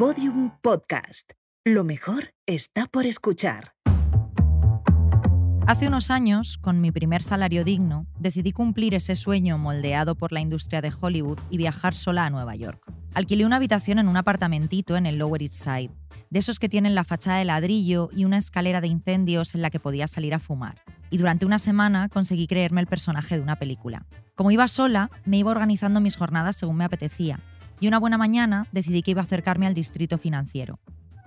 Podium Podcast. Lo mejor está por escuchar. Hace unos años, con mi primer salario digno, decidí cumplir ese sueño moldeado por la industria de Hollywood y viajar sola a Nueva York. Alquilé una habitación en un apartamentito en el Lower East Side, de esos que tienen la fachada de ladrillo y una escalera de incendios en la que podía salir a fumar. Y durante una semana conseguí creerme el personaje de una película. Como iba sola, me iba organizando mis jornadas según me apetecía, y una buena mañana decidí que iba a acercarme al distrito financiero.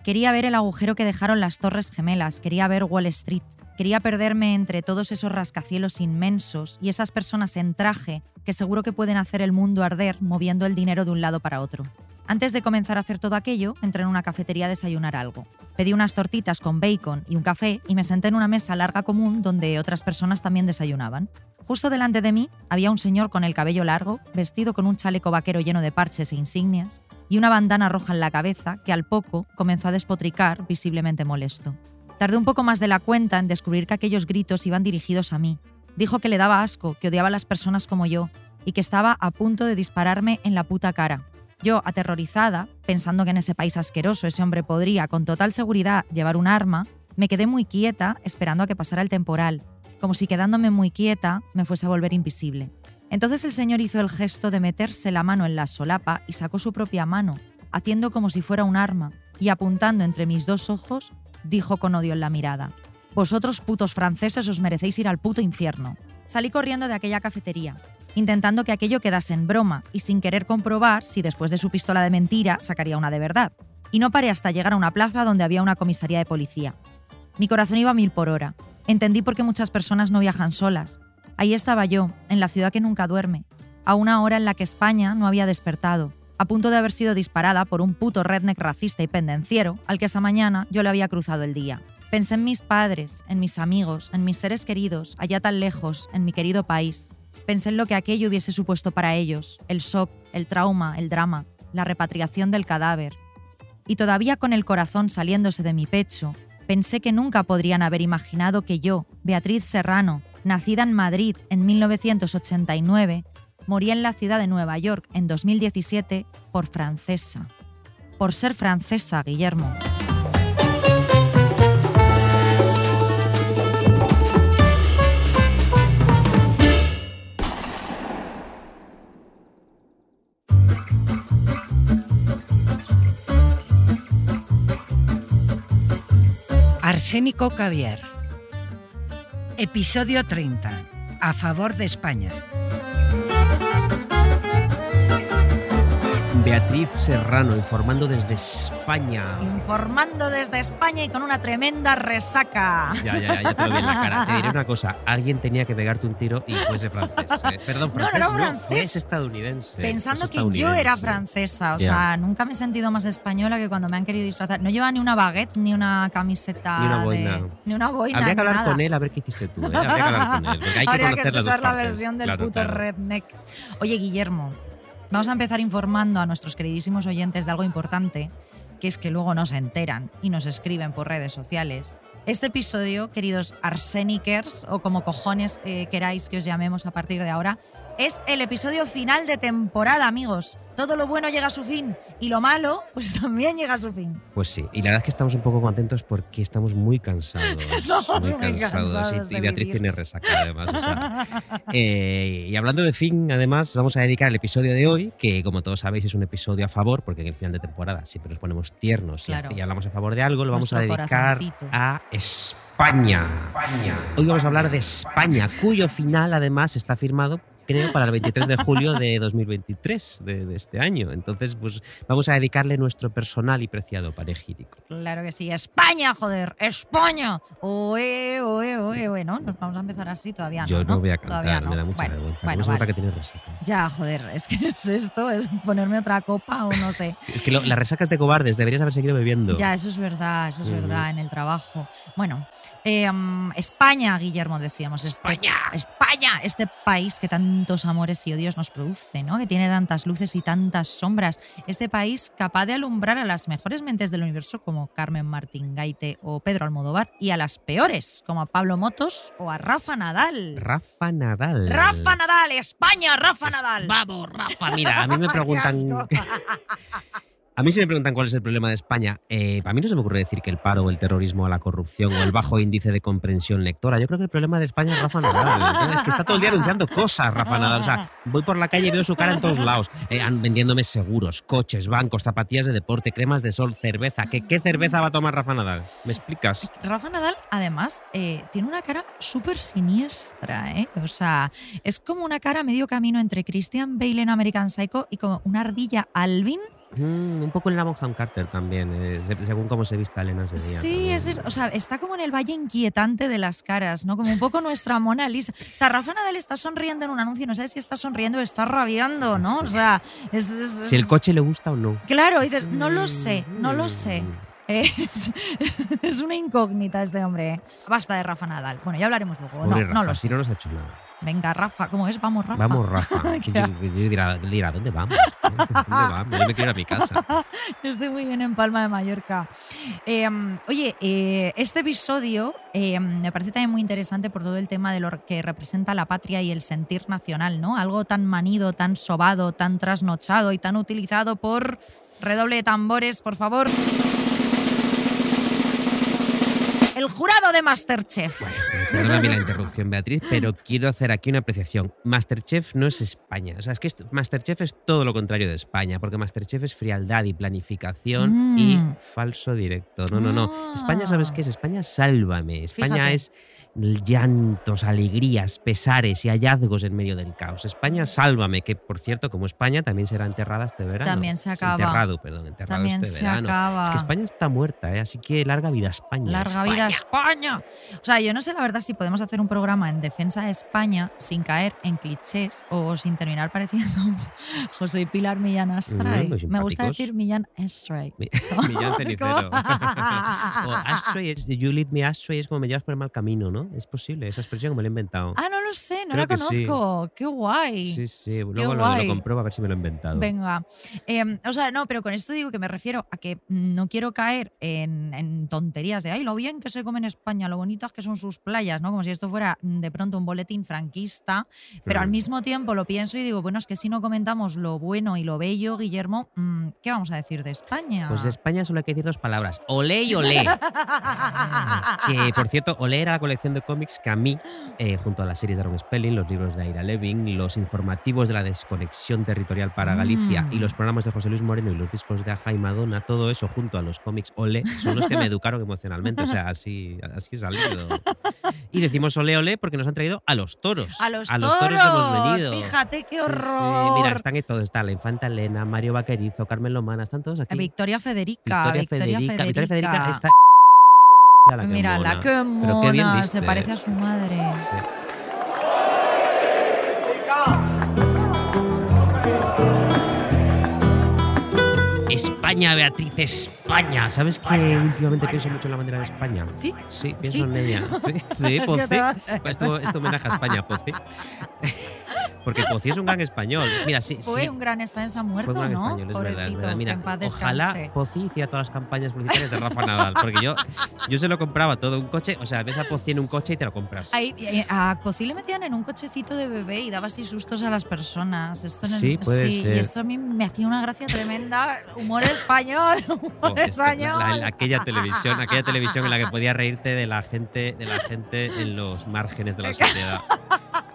Quería ver el agujero que dejaron las Torres Gemelas, quería ver Wall Street, quería perderme entre todos esos rascacielos inmensos y esas personas en traje que seguro que pueden hacer el mundo arder moviendo el dinero de un lado para otro. Antes de comenzar a hacer todo aquello, entré en una cafetería a desayunar algo. Pedí unas tortitas con bacon y un café y me senté en una mesa larga común donde otras personas también desayunaban. Justo delante de mí había un señor con el cabello largo, vestido con un chaleco vaquero lleno de parches e insignias, y una bandana roja en la cabeza que al poco comenzó a despotricar, visiblemente molesto. Tardé un poco más de la cuenta en descubrir que aquellos gritos iban dirigidos a mí. Dijo que le daba asco, que odiaba a las personas como yo, y que estaba a punto de dispararme en la puta cara. Yo, aterrorizada, pensando que en ese país asqueroso ese hombre podría con total seguridad llevar un arma, me quedé muy quieta esperando a que pasara el temporal, como si quedándome muy quieta me fuese a volver invisible. Entonces el señor hizo el gesto de meterse la mano en la solapa y sacó su propia mano, haciendo como si fuera un arma, y apuntando entre mis dos ojos, dijo con odio en la mirada, Vosotros putos franceses os merecéis ir al puto infierno. Salí corriendo de aquella cafetería, intentando que aquello quedase en broma y sin querer comprobar si después de su pistola de mentira sacaría una de verdad. Y no paré hasta llegar a una plaza donde había una comisaría de policía. Mi corazón iba mil por hora. Entendí por qué muchas personas no viajan solas. Ahí estaba yo, en la ciudad que nunca duerme, a una hora en la que España no había despertado, a punto de haber sido disparada por un puto redneck racista y pendenciero al que esa mañana yo le había cruzado el día. Pensé en mis padres, en mis amigos, en mis seres queridos, allá tan lejos, en mi querido país. Pensé en lo que aquello hubiese supuesto para ellos, el shock, el trauma, el drama, la repatriación del cadáver. Y todavía con el corazón saliéndose de mi pecho, pensé que nunca podrían haber imaginado que yo, Beatriz Serrano, nacida en Madrid en 1989, moría en la ciudad de Nueva York en 2017 por francesa. Por ser francesa, Guillermo. Arsénico Caviar. Episodio 30. A favor de España. Beatriz Serrano, informando desde España. Informando desde España y con una tremenda resaca. Ya, ya, ya, ya te lo vi en la cara. Te diré una cosa, alguien tenía que pegarte un tiro y fuese francés. eh. Perdón, No, no francés. era francés. es estadounidense. Pensando es que yo era francesa, o sea, nunca me he sentido más española que cuando me han querido disfrazar. No lleva ni una baguette, ni una camiseta. Ni una de- boina. ni una boina. Habría que hablar nada. con él a ver qué hiciste tú. ¿eh? Habría que hablar con él. Porque hay que Habría que escuchar la versión del Claro, puto claro. redneck. Oye, Guillermo, vamos a empezar informando a nuestros queridísimos oyentes de algo importante, que es que luego no se enteran y nos escriben por redes sociales. Este episodio, queridos arsenikers, o como cojones eh, queráis que os llamemos a partir de ahora, es el episodio final de temporada, amigos. Todo lo bueno llega a su fin y lo malo, pues también llega a su fin. Pues sí, y la verdad es que estamos un poco contentos porque estamos muy cansados. Estamos muy cansados y Beatriz vivir. tiene resaca además. o sea. Eh, y hablando de fin, además, vamos a dedicar el episodio de hoy, que como todos sabéis es un episodio a favor, porque en el final de temporada siempre nos ponemos tiernos y Claro. hace- y, hablamos a favor de algo, lo vamos a dedicar a España. Hoy vamos a hablar de España, cuyo final además está firmado creo, para el 23 de julio de 2023 de, de este año. Entonces, pues vamos a dedicarle nuestro personal y preciado panegírico. Claro que sí. España, joder, España. Oe, oe, oe, oe, ¿no? Nos vamos a empezar así todavía. Yo no, no, voy a Todavía cantar, no. me da mucha Bueno, vergüenza. bueno, ¿Cómo se nota vale. que tienes resaca? Ya, joder, es que es esto, es ponerme otra copa o no sé. Es que lo- las resacas de cobardes, deberías haber seguido bebiendo. Ya, eso es verdad, eso es Ujú. verdad, en el trabajo. Bueno, eh, mm, España, Guillermo, decíamos. este- España. España, este país que tantos amores y odios nos produce, ¿no? Que tiene tantas luces y tantas sombras. Este país capaz de alumbrar a las mejores mentes del universo como Carmen Martín Gaite o Pedro Almodóvar y a las peores como a Pablo Motos o a Rafa Nadal. Rafa Nadal. Rafa Nadal, España, Rafa Nadal. Vamos, Rafa. Mira, a mí me preguntan. A mí si me preguntan cuál es el problema de España, eh, a mí no se me ocurre decir que el paro el terrorismo la corrupción o el bajo índice de comprensión lectora. Yo creo que el problema de España es Rafa Nadal. Es que está todo el día anunciando cosas, Rafa Nadal. O sea, voy por la calle y veo su cara en todos lados, eh, vendiéndome seguros, coches, bancos, zapatillas de deporte, cremas de sol, cerveza. ¿Qué, qué cerveza va a tomar Rafa Nadal? ¿Me explicas? Rafa Nadal, además, eh, tiene una cara súper siniestra, ¿eh? O sea, es como una cara medio camino entre Christian Bale en American Psycho y como una ardilla Alvin. Mm, un poco en la Bonham Carter también, eh, se- según cómo se vista Elena ese día. Sí, es, o sea, está como en el valle inquietante de las caras, ¿no? Como un poco nuestra Mona Lisa. O sea, Rafa Nadal está sonriendo en un anuncio y no sabes si está sonriendo o está rabiando, ¿no? O sea, es... es- Si el coche le gusta o no. Claro, dices, no lo sé, no lo sé. Mm. Es, es una incógnita este hombre. Basta de Rafa Nadal. Bueno, ya hablaremos luego. No, Pobre no Rafa, lo si sé. no nos ha hecho nada. Venga, Rafa, ¿cómo es? Vamos, Rafa. Vamos, Rafa. Yo, yo dirá, dirá, ¿dónde vamos? ¿Dónde vamos? Yo me quiero ir a mi casa. Estoy muy bien en Palma de Mallorca. Eh, oye, eh, este episodio eh, me parece también muy interesante por todo el tema de lo que representa la patria y el sentir nacional, ¿no? Algo tan manido, tan sobado, tan trasnochado y tan utilizado por redoble de tambores, por favor. El jurado de Masterchef. Perdóname la interrupción, Beatriz, pero quiero hacer aquí una apreciación. Masterchef no es España. O sea, es que Masterchef es todo lo contrario de España, porque Masterchef es frialdad y planificación Mm. y falso directo. No, no, no. Ah. España, ¿sabes qué es? España, sálvame. España Fíjate. es llantos, alegrías, pesares y hallazgos en medio del caos. España, sálvame, que por cierto, como España, también será enterrada este verano. También se acaba. Enterrado, perdón, enterrado También este se verano. acaba. Es que España está muerta, ¿eh? así que larga vida España. Larga vida España. O sea, yo no sé la verdad si podemos hacer un programa en defensa de España sin caer en clichés o sin terminar pareciendo José y Pilar Millán Astray. Mm, muy Me gusta decir Millán Astray. Mi- Millán Cenicero. o Astray, es, you lead me astray es como me llevas por el mal camino, ¿no? Es posible, esa expresión como la he inventado. Ah, no lo sé, no Creo la sí. conozco. Qué guay. sí, sí, luego lo, lo compruebo a ver si me lo he inventado. Venga. Eh, o sea, no, pero con esto digo que me refiero a que no quiero caer en, en tonterías de, ay, lo bien que se come en España, lo bonitas que son sus playas, ¿no? Como si esto fuera mm, de pronto un boletín franquista, pero al Mm. mismo tiempo lo pienso y digo, bueno, es que si no comentamos lo bueno y lo bello, Guillermo, mm, ¿qué vamos a decir de España? Pues de España solo hay que decir dos palabras, olé y olé. que, por cierto, olé era la colección de cómics que a mí, eh, junto a las series de Aaron Spelling, los libros de Aira Levin, los informativos de la desconexión territorial para Galicia Mm. y los programas de José Luis Moreno y los discos de Aja y Madonna, todo eso junto a los cómics olé, son los que me educaron emocionalmente. O sea, así, así salido. Y decimos olé olé porque nos han traído a los toros. a los, toros hemos venido. Fíjate qué Sí, sí. horror. Mira, están ahí todos. Está la infanta Elena, Mario Vaquerizo, Carmen Lomana, están todos aquí. Victoria Federica. Victoria, Federica. Victoria Federica está. Qué Mírala, mona. qué Pero qué bien mona. viste, Se parece a su madre. Sí. España, Beatriz, España. ¿Sabes que últimamente pienso mucho en la bandera de España? Sí. Sí, pienso Sí. en ella. Sí, sí, ¿Qué Pocí. te va? Esto, esto homenaje a España, Pocí. Porque Pocí es un gran español. Mira, sí, Fue sí. un gran español, se ha muerto, Fue un gran ¿no? español, es verdad, es verdad. Mira, que en paz ojalá. Pocí hiciera todas las campañas publicitarias de Rafa Nadal, porque yo, yo se lo compraba todo un coche, o sea, ves a Pocí en un coche y te lo compras. Ahí, a Pocí le metían en un cochecito de bebé y daba así sustos a las personas. Esto en el- Sí, puede sí, ser. Y esto a mí me hacía una gracia tremenda. Humor español, humor Oh, es- español. la- la- aquella televisión, aquella televisión en la que podías reírte de la gente, de la gente en los márgenes de la sociedad.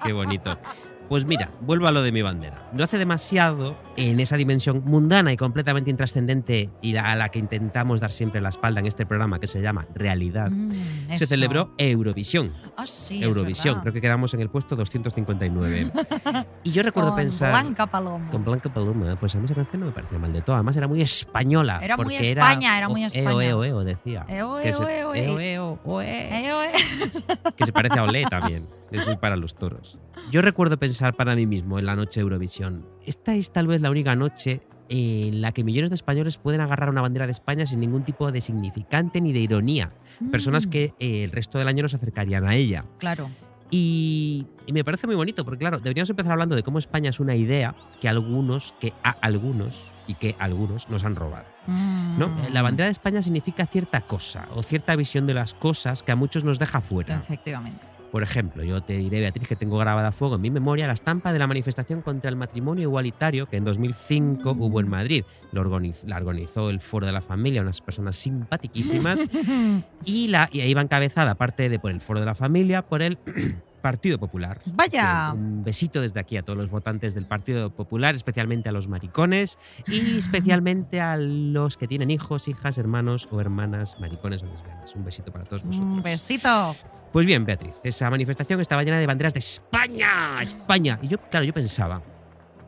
Qué bonito. Pues mira, vuelvo a lo de mi bandera. No hace demasiado, en esa dimensión mundana y completamente intrascendente y a la que intentamos dar siempre la espalda en este programa que se llama Realidad, Mm, se celebró Eurovisión. Ah, sí, Eurovisión, creo que quedamos en el puesto 259. y yo recuerdo Con pensar... Blanca Paloma. Con Blanca Paloma, pues a mí esa canción no me parecía mal de todo. Además era muy española. Era muy España, era muy España. Eo, eo, eo, decía. Eo, eo, eo, eo. Que se parece a Olé también. Es muy para los toros. Yo recuerdo pensar para mí mismo en la noche de Eurovisión. Esta es tal vez la única noche en la que millones de españoles pueden agarrar una bandera de España sin ningún tipo de significante ni de ironía. Personas Mm, que eh, el resto del año no se acercarían a ella. Claro. Y, y me parece muy bonito, porque claro, deberíamos empezar hablando de cómo España es una idea que algunos, que a algunos y que algunos nos han robado. ¿no? Mm. La bandera de España significa cierta cosa o cierta visión de las cosas que a muchos nos deja fuera. Efectivamente. Por ejemplo, yo te diré, Beatriz, que tengo grabada a fuego en mi memoria la estampa de la manifestación contra el matrimonio igualitario que en 2005 hubo en Madrid. Lo organiz- la organizó el Foro de la Familia, unas personas simpaticísimas, y, la, y ahí va encabezada, aparte de por el Foro de la Familia, por el Partido Popular. Vaya. Un besito desde aquí a todos los votantes del Partido Popular, especialmente a los maricones y especialmente a los que tienen hijos, hijas, hermanos o hermanas maricones o lesbianas. Un besito para todos vosotros. Un besito. Pues bien, Beatriz, esa manifestación estaba llena de banderas de España, España. Y yo, claro, yo pensaba,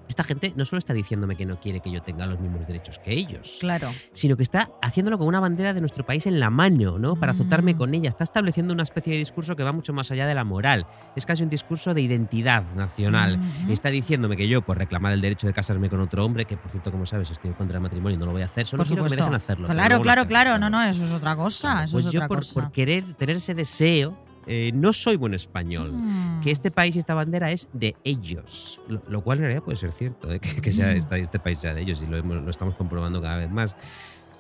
esta gente no solo está diciéndome que no quiere que yo tenga los mismos derechos que ellos, Claro. sino que está haciéndolo con una bandera de nuestro país en la mano, ¿no? Para azotarme Mm. con ella. Está estableciendo una especie de discurso que va mucho más allá de la moral. Es casi un discurso de identidad nacional. Ujú. Y está diciéndome que yo, por reclamar el derecho de casarme con otro hombre, que por cierto, como sabes, estoy en contra del matrimonio y no lo voy a hacer, solo Por quiero que me dejen hacerlo. Claro, claro, claro. No, no, eso es otra cosa. Claro, Eso pues es yo otra por, cosa. por querer tener ese deseo, eh, no soy buen español. Mm. Que este país y esta bandera es de ellos. Lo, lo cual en realidad puede ser cierto, ¿eh? que, que sea esta- este país sea de ellos y lo, hemos- lo estamos comprobando cada vez más.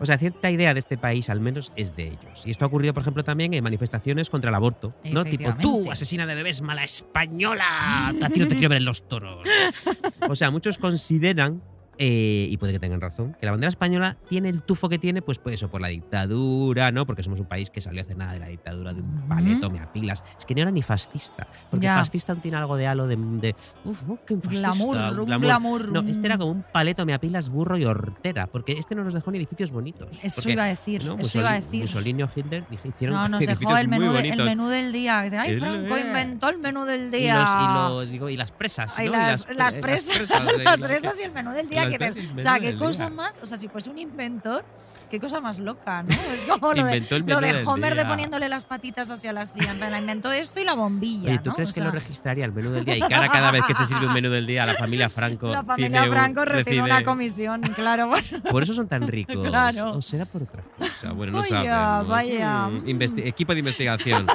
O sea, cierta idea de este país al menos es de ellos. Y esto ha ocurrido, por ejemplo, también en manifestaciones contra el aborto. ¿no? Tipo, tú, asesina de bebés, mala española, a ti no te quiero ver en los toros. O sea, muchos consideran, eh, y puede que tengan razón, que la bandera española tiene el tufo que tiene, pues, pues eso, por la dictadura, ¿no? Porque somos un país que salió hace nada de la dictadura de un paleto, me apilas. Es que no era ni fascista. Porque Ya. fascista aún tiene algo de halo de. de uf, uh, qué fascista, Glamour, un glamour. No, este era mm. como un paleto, me apilas, burro y hortera. Porque este no nos dejó ni edificios bonitos. Eso Porque, iba a decir, ¿no? eso iba a decir. Mussolini o Hitler hicieron No, nos dejó el menú, de- el menú del día. Ay, Franco inventó el menú del Y, día. los, y, los- digo, y las presas. Las, las presas, eh, las presas y el menú del día. Que te- y o sea, qué cosa día. más. O sea, si fuese un inventor, qué cosa más loca, ¿no? Es como lo de, lo de Homer de poniéndole las patitas hacia la silla. En plan, inventó esto y la bombilla. Oye, ¿tú ¿no? crees O que lo sea, registraría el menú del día? Y cada, cada vez que se sirve un menú del día, la familia Franco. La familia tiene un- Franco recibe una comisión, claro. Por eso son tan ricos. Claro. O será por otra cosa. Bueno, no Vaya, sabemos. vaya. Mm, investi- equipo de investigación.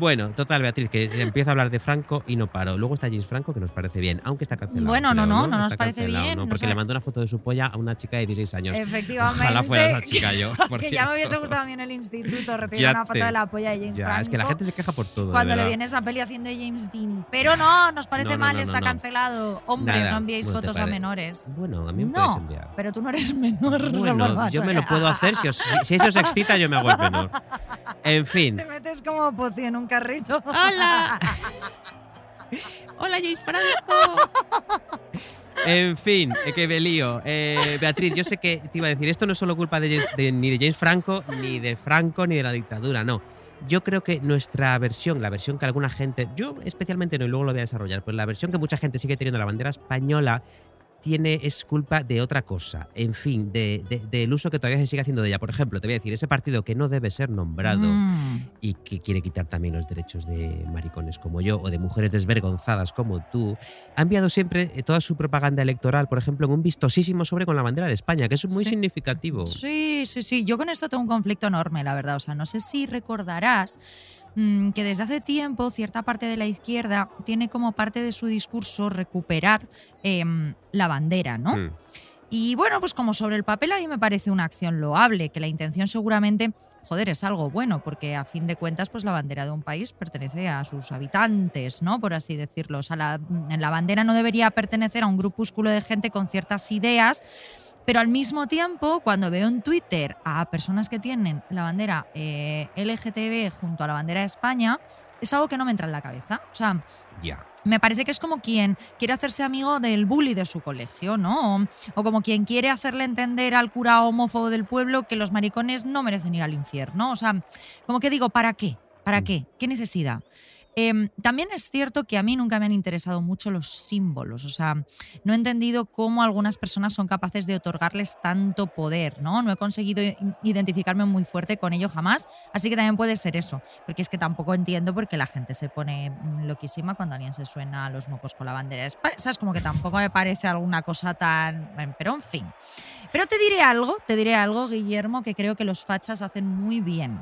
Bueno, total, Beatriz, que empieza a hablar de Franco y no paro. Luego está James Franco, que nos parece bien, aunque está cancelado. Bueno, no, creo, no, no nos Está parece bien, Porque le mandó una foto de su polla a una chica de 16 años. Efectivamente. Ojalá fuera esa chica yo. por que ya me hubiese gustado a mí en el instituto recibir Ya una foto te- de la polla de James Ya, Franco. es que la gente se queja por todo. Cuando le viene esa peli haciendo James Dean. Pero no, nos parece No, mal, está cancelado. Hombres, Nada, no enviéis bueno, fotos a menores. Bueno, a mí me puedes enviar. pero tú no eres menor. Bueno, yo me lo puedo hacer. Si, os- si- si eso os excita, yo me hago el menor. En fin. Te metes como poci en un carrito. ¡Hola! ¡Hola, James Franco! En fin, eh, que me lío. Eh, Beatriz, yo sé que te iba a decir, esto no es solo culpa de, de- ni de James Franco, ni de Franco, ni de la dictadura, no. Yo creo que nuestra versión, la versión que alguna gente, yo especialmente no, y luego lo voy a desarrollar, pero la versión que mucha gente sigue teniendo la bandera española tiene es culpa de otra cosa. En fin, de- de- del uso que todavía se sigue haciendo de ella. Por ejemplo, te voy a decir, ese partido que no debe ser nombrado Mm. y que quiere quitar también los derechos de maricones como yo o de mujeres desvergonzadas como tú, ha enviado siempre eh, toda su propaganda electoral, por ejemplo, en un vistosísimo sobre con la bandera de España, que es muy Sí. significativo. Sí, sí, sí. Yo con esto tengo un conflicto enorme, la verdad. O sea, no sé si recordarás que desde hace tiempo cierta parte de la izquierda tiene como parte de su discurso recuperar em, la bandera, ¿no? Mm. Y bueno, pues como sobre el papel a mí me parece una acción loable, que la intención seguramente, joder, es algo bueno, porque a fin de cuentas, pues la bandera de un país pertenece a sus habitantes, ¿no? Por así decirlo. O sea, la, la bandera no debería pertenecer a un grupúsculo de gente con ciertas ideas. Pero al mismo tiempo, cuando veo en Twitter a personas que tienen la bandera eh, LGTB junto a la bandera de España, es algo que no me entra en la cabeza. O sea, me parece que es como quien quiere hacerse amigo del bully de su colegio, ¿no? O, o como quien quiere hacerle entender al cura homófobo del pueblo que los maricones no merecen ir al infierno. O sea, como que digo, ¿para qué? ¿Para Mm. qué? ¿Qué necesidad? Em, también es cierto que a mí nunca me han interesado mucho los símbolos, o sea, no he entendido cómo algunas personas son capaces de otorgarles tanto poder, ¿no? No he conseguido identificarme muy fuerte con ello jamás, así que también puede ser eso, porque es que tampoco entiendo por qué la gente se pone mm, loquísima cuando alguien se suena a los mocos con la bandera de ¿sabes? Como que tampoco me parece alguna cosa tan... em, Pero en fin. Pero te diré algo, te diré algo, Guillermo, que creo que los fachas hacen muy bien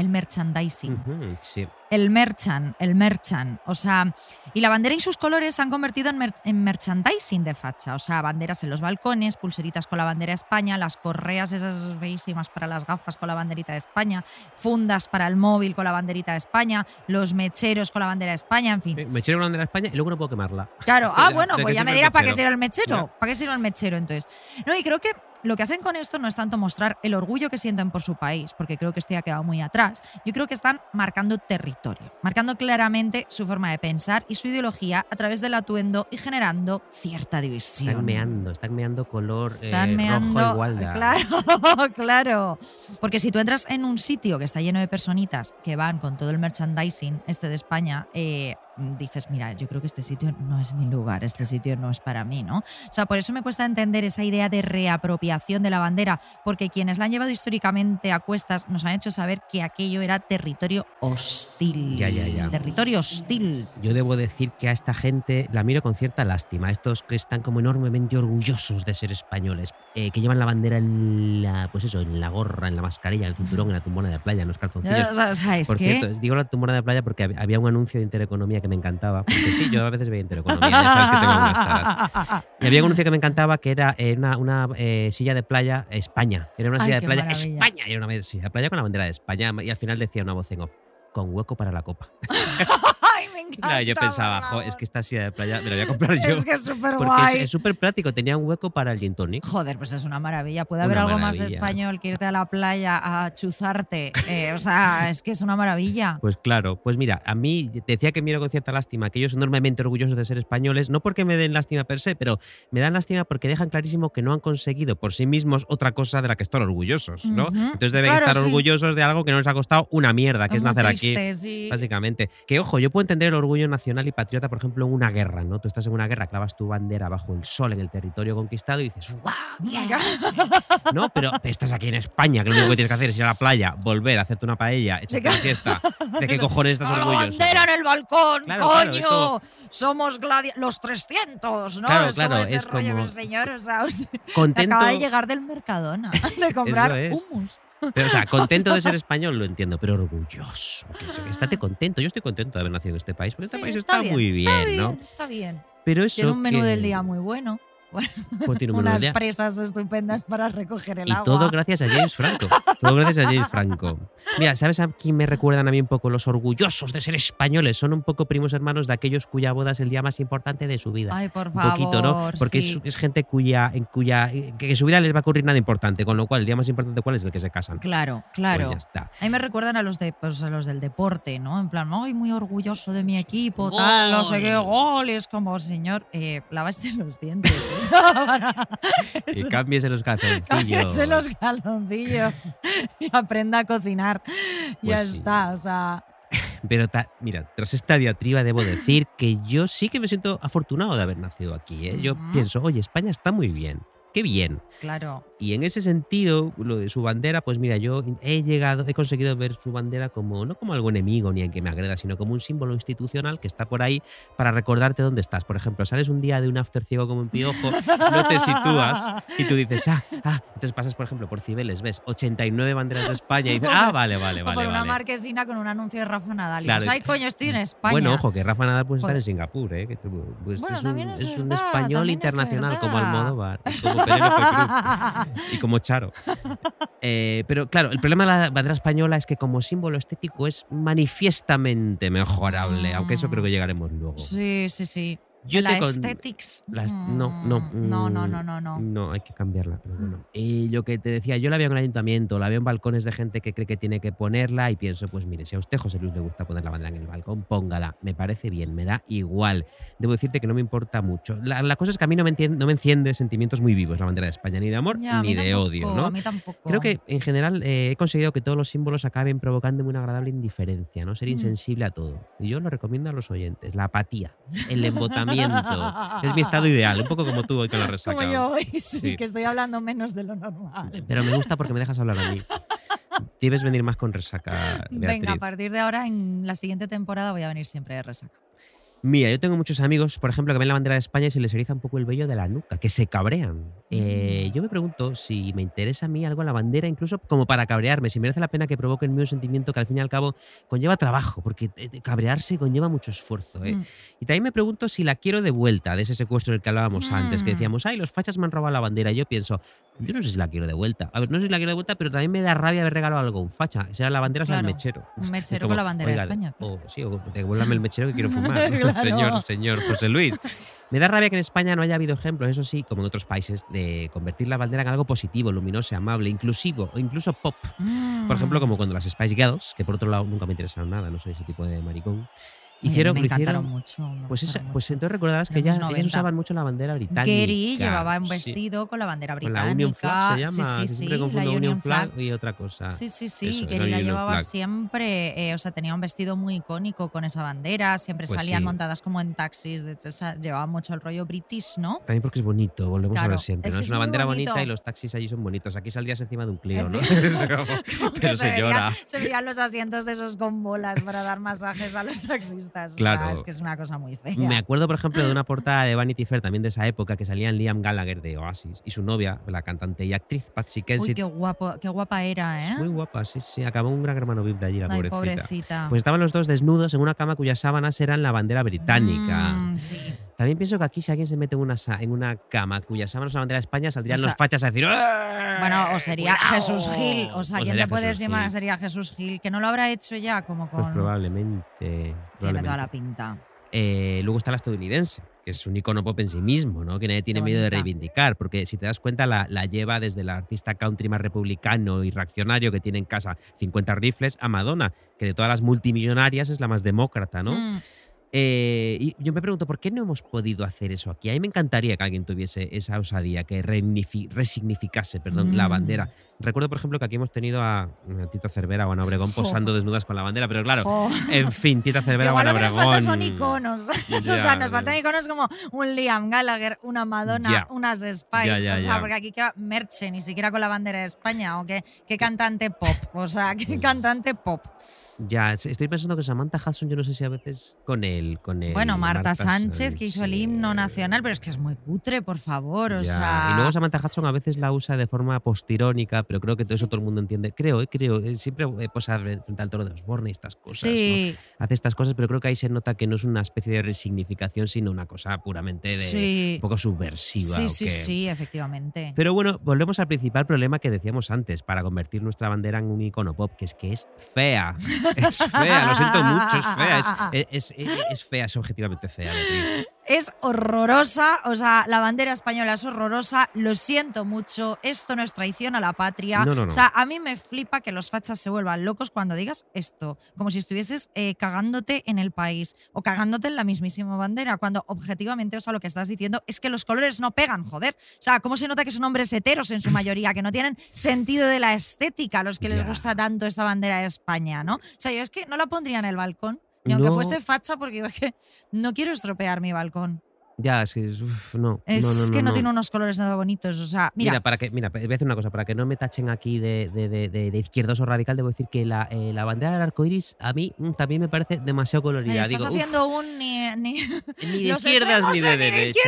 el merchandising. Sí. El merchant, el merchant. O sea, y la bandera y sus colores se han convertido en, mer- en merchandising de facha. O sea, banderas en los balcones, pulseritas con la bandera de España, las correas esas feísimas para las gafas con la banderita de España, fundas para el móvil con la banderita de España, los mecheros con la bandera de España, en fin. Eh, Me eché una bandera de España y luego no puedo quemarla. Claro, ah, ¿De- bueno, pues ya me sirve el dirá para qué mechero? sirve el mechero. ¿Para qué sirve el mechero entonces? No, y creo que lo que hacen con esto no es tanto mostrar el orgullo que sienten por su país, porque creo que esto ya ha quedado muy atrás. Yo creo que están marcando territorio, marcando claramente su forma de pensar y su ideología a través del atuendo y generando cierta división. Están meando, están meando color Están eh, meando. rojo igual. Claro, claro. Porque si tú entras en un sitio que está lleno de personitas que van con todo el merchandising este de España, eh, dices, mira, yo creo que este sitio no es mi lugar, este sitio no es para mí, ¿no? O sea, por eso me cuesta entender esa idea de reapropiación de la bandera, porque quienes la han llevado históricamente a cuestas nos han hecho saber que aquello era territorio hostil. Ya, ya, ya. Territorio hostil. Yo debo decir que a esta gente la miro con cierta lástima. Estos que están como enormemente orgullosos de ser españoles, eh, que llevan la bandera en la, pues eso, en la gorra, en la mascarilla, en el cinturón, en la tumbona de playa, en los calzoncillos. Por cierto, digo la tumbona de playa porque hab- había un anuncio de Intereconomía que me encantaba. Porque sí, yo a veces veía Intereconomía, ya sabes que tengo algunas taras. Y había un anuncio que me encantaba que era eh, una, una, eh, silla de playa España. Era una Ay, silla de playa maravilla. España. Era una silla de playa con la bandera de España. Y al final decía una voz en off, con hueco para la copa. Ay, me encanta. Claro, yo pensaba, jo, es que esta silla de playa me la voy a comprar yo. Es que es súper guay. es- súper práctico, tenía un hueco para el gin tonic. Joder, pues es una maravilla. Puede Una haber algo más maravilla. español que irte a la playa a chuzarte. Eh, o sea, es que es una maravilla. Pues claro, pues mira, a mí te decía que miro con cierta lástima, que ellos son enormemente orgullosos de ser españoles, no porque me den lástima per se, pero me dan lástima porque dejan clarísimo que no han conseguido por sí mismos otra cosa de la que están orgullosos, ¿no? Entonces deben Claro, estar sí. orgullosos de algo que no les ha costado una mierda, que es nacer aquí. sí. Básicamente. Que ojo, yo puedo entender el orgullo nacional y patriota, por ejemplo, en una guerra, ¿no? Tú estás en una guerra, clavas tu bandera bajo el sol en el territorio conquistado y dices, ¡guau! bien". No, pero estás aquí en España, que lo único que tienes que hacer es ir a la playa, volver, hacerte una paella, echarte una siesta. ¿De qué cojones estás ¡A la orgulloso? bandera en el balcón, Claro, claro, coño! es como- Somos los 300, ¿no? Claro, es claro, como ese es rollo, como- señor, o sea, acaba de llegar del Mercadona de comprar es. hummus. Pero, o sea, contento de ser español, lo entiendo, pero orgulloso. que Estate contento. Yo estoy contento de haber nacido en este país, porque este país está, muy bien, está ¿no? Está bien. Pero eso Tiene un menú que- del día muy bueno. Un menú Unas presas estupendas para recoger el Y agua. todo gracias a James Franco. Todo gracias a James Franco. Mira, ¿sabes a quién me recuerdan a mí un poco los orgullosos de ser españoles? Son un poco primos hermanos de aquellos cuya boda es el día más importante de su vida. Ay, por un favor. poquito, ¿no? Porque sí. es, es gente cuya, en cuya que en su vida les va a ocurrir nada importante, con lo cual el día más importante cuál es el que se casan. Claro, claro. Pues ya está. A mí me recuerdan a los de pues, a los del deporte, ¿no? En plan, ay, muy orgulloso de mi equipo, tal, no sé qué, Gol. gol. Y es como, señor, eh, lávese los dientes. Y cámbiese los calzoncillos. Cámbiese los calzoncillos y aprenda a cocinar. ya Pues sí. está, o sea. Pero ta- mira, tras esta diatriba debo decir que yo sí que me siento afortunado de haber nacido aquí. ¿eh? Yo pienso, oye, España está muy bien. Qué bien. Claro. Y en ese sentido, lo de su bandera, pues mira, yo he llegado, he conseguido ver su bandera como, no como algo enemigo ni en que me agreda, sino como un símbolo institucional que está por ahí para recordarte dónde estás. Por ejemplo, sales un día de un after ciego como un piojo, no te sitúas y tú dices, ah, ah, entonces pasas, por ejemplo, por Cibeles, ves 89 banderas de España y dices, ah, vale, vale, o vale. por una vale. marquesina con un anuncio de Rafa Nadal. Y Claro. dices, ay, coño, estoy en España. Bueno, ojo, que Rafa Nadal puede estar Joder. en Singapur, ¿eh? Que pues Bueno, es un, es es un verdad, español también es internacional como. Almodóvar, como Cruz y como Charo. Eh, pero claro, el problema de la bandera española es que como símbolo estético es manifiestamente mejorable, aunque eso creo que llegaremos luego. Sí, sí, sí. Yo la te con- aesthetics. la est- no, no, mm, no, no, mm, no, no, no. No, hay que cambiarla, pero bueno. Y lo que te decía, yo la veo en el ayuntamiento, la veo en balcones de gente que cree que tiene que ponerla y pienso, pues mire, si a usted, José Luis, le gusta poner la bandera en el balcón, póngala. Me parece bien, me da igual. Debo decirte que no me importa mucho. La, la cosa es que a mí no me, no me enciende sentimientos muy vivos la bandera de España, ni de amor Ya, ni de tampoco, odio, ¿no? A mí tampoco. Creo que en general eh, he conseguido que todos los símbolos acaben provocándome una agradable indiferencia, ¿no? Ser Mm. insensible a todo. Y yo lo recomiendo a los oyentes. La apatía, el embotamiento. Es mi estado ideal, un poco como tú hoy con la resaca. Como yo hoy, sí, Sí. que estoy hablando menos de lo normal. Pero me gusta porque me dejas hablar a mí. Debes venir más con resaca, Beatriz. Venga, a partir de ahora, en la siguiente temporada, voy a venir siempre de resaca. Mira, yo tengo muchos amigos, por ejemplo, que ven la bandera de España y se les eriza un poco el vello de la nuca, que se cabrean. Eh, Mm. yo me pregunto si me interesa a mí algo la bandera, incluso como para cabrearme, si merece la pena que provoque en mí un sentimiento que al fin y al cabo conlleva trabajo, porque eh, cabrearse conlleva mucho esfuerzo. ¿eh? Mm. Y también me pregunto si la quiero de vuelta, de ese secuestro del que hablábamos antes, que Mm. decíamos, ay, los fachas me han robado la bandera. Yo pienso, yo no sé si la quiero de vuelta. A ver, no sé si la quiero de vuelta, pero también me da rabia haber regalado algo a un facha, sea la bandera o sea el Claro, mechero. un mechero como, con la bandera de "Oiga, España, O, sí, o devuélvame el mechero que quiero fumar. Claro. Señor, señor José Luis. Me da rabia que en España no haya habido ejemplos, eso sí, como en otros países, de convertir la bandera en algo positivo, luminoso, amable, inclusivo o incluso pop. Por ejemplo, Mm. como cuando las Spice Girls, que por otro lado nunca me interesaron nada, no soy ese tipo de maricón, hicieron, me encantaron hicieron. mucho. me Pues, esa- pues mucho. entonces recordarás que ya 90. usaban mucho la bandera británica. Gary llevaba un sí. vestido con la bandera Con británica. la Union Flag se llama. Sí, sí, que sí, siempre la Union, Flag. y otra cosa. Sí, sí, sí, Eso, Gary la llevaba Flag. siempre, eh, o sea, tenía un vestido muy icónico con esa bandera, siempre Pues salían sí. montadas como en taxis, de hecho, esa- llevaba mucho el rollo british, ¿no? También porque es bonito, volvemos a ver siempre. es ¿no? que Es es una bandera bonito. bonita y los taxis allí son bonitos. Aquí saldrías encima de un Clio, ¿no? Pero se. Se los asientos de esos con bolas para dar masajes a los taxistas. O sea, Claro. es que es una cosa muy fea. Me acuerdo, por ejemplo, de una portada de Vanity Fair también de esa época que salían Liam Gallagher de Oasis y su novia, la cantante y actriz Patsy Uy, Kensit. qué, guapo, qué guapa era, ¿eh? Muy guapa, sí, sí. Acabó un gran hermano VIP de allí, la Ay, pobrecita. pobrecita. Pues estaban los dos desnudos en una cama cuyas sábanas eran la bandera británica. Mm, sí. También pienso que aquí si alguien se mete en una, en una cama cuyas sábanas son la bandera de España, saldrían O sea, los fachas a decir "¡Eh, Bueno, o sería cuidado!". Jesús Gil. O sea, ¿quién sería te puede Jesús decir más? Gil. Sería Jesús Gil, que no lo habrá hecho ya, como con. Pues probablemente. Tiene probablemente. toda la pinta. Eh, luego está la estadounidense, que es un icono pop en sí mismo, ¿no? que nadie tiene miedo de reivindicar, porque si te das cuenta la, la lleva desde el artista country más republicano y reaccionario que tiene en casa 50 rifles a Madonna, que de todas las multimillonarias es la más demócrata, ¿no? Mm, Eh, y yo me pregunto, ¿por qué no hemos podido hacer eso aquí? A mí me encantaría que alguien tuviese esa osadía, que resignificase perdón, la Mm. bandera. Recuerdo, por ejemplo, que aquí hemos tenido a, a Tita Cervera o a Ana Obregón Jo. posando desnudas con la bandera, pero claro, jo. en fin, Tita Cervera o Ana lo que nos Obregón. son iconos. o sea, Ya, nos faltan iconos como un Liam Gallagher, una Madonna, unas Spice. O sea, porque aquí queda Merche, ni siquiera con la bandera de España. O qué, qué cantante pop. O sea, qué cantante pop. Ya, es- estoy pensando que Samantha Hudson, yo no sé si a veces con él, con él. Bueno, Marta, Sánchez, que hizo el himno nacional, pero es que es muy cutre, por favor. O Ya, sea. Y luego Samantha Hudson a veces la usa de forma postirónica, pero creo que todo eso todo el mundo entiende. Creo, eh, creo. eh, Siempre eh, posa frente al toro de Osborne y estas cosas. ¿no? sí, Hace estas cosas, pero creo que ahí se nota que no es una especie de resignificación, sino una cosa puramente de sí. un poco subversiva. Sí, ¿o sí, sí, efectivamente. Pero bueno, volvemos al principal problema que decíamos antes para convertir nuestra bandera en un icono pop, que es que es fea. Es fea, lo siento mucho, es fea. Es, es- es- es fea, es objetivamente fea. Beatriz. Es horrorosa, o sea, la bandera española es horrorosa, lo siento mucho, esto no es traición a la patria. No, no, no. O sea, a mí me flipa que los fachas se vuelvan locos cuando digas esto, como si estuvieses eh, cagándote en el país o cagándote en la mismísima bandera, cuando objetivamente, o sea, lo que estás diciendo es que los colores no pegan, joder. O sea, ¿cómo se nota que son hombres heteros en su mayoría, que no tienen sentido de la estética, los que les gusta tanto esta bandera de España, ¿no? O sea, yo es que no la pondría en el balcón. Ni aunque fuese facha, porque es que no quiero estropear mi balcón. Ya, es que uf, no. Es no, no, que no, no. tiene unos colores nada bonitos. O sea, Mira, mira, para que, mira, voy a decir una cosa, para que no me tachen aquí de, de, de, izquierdoso radical, debo decir que la, eh, la bandera del arco iris a mí mm, también me parece demasiado colorida. estás Digo, uf, haciendo un ni, ni, ni de izquierdas ni de derecha.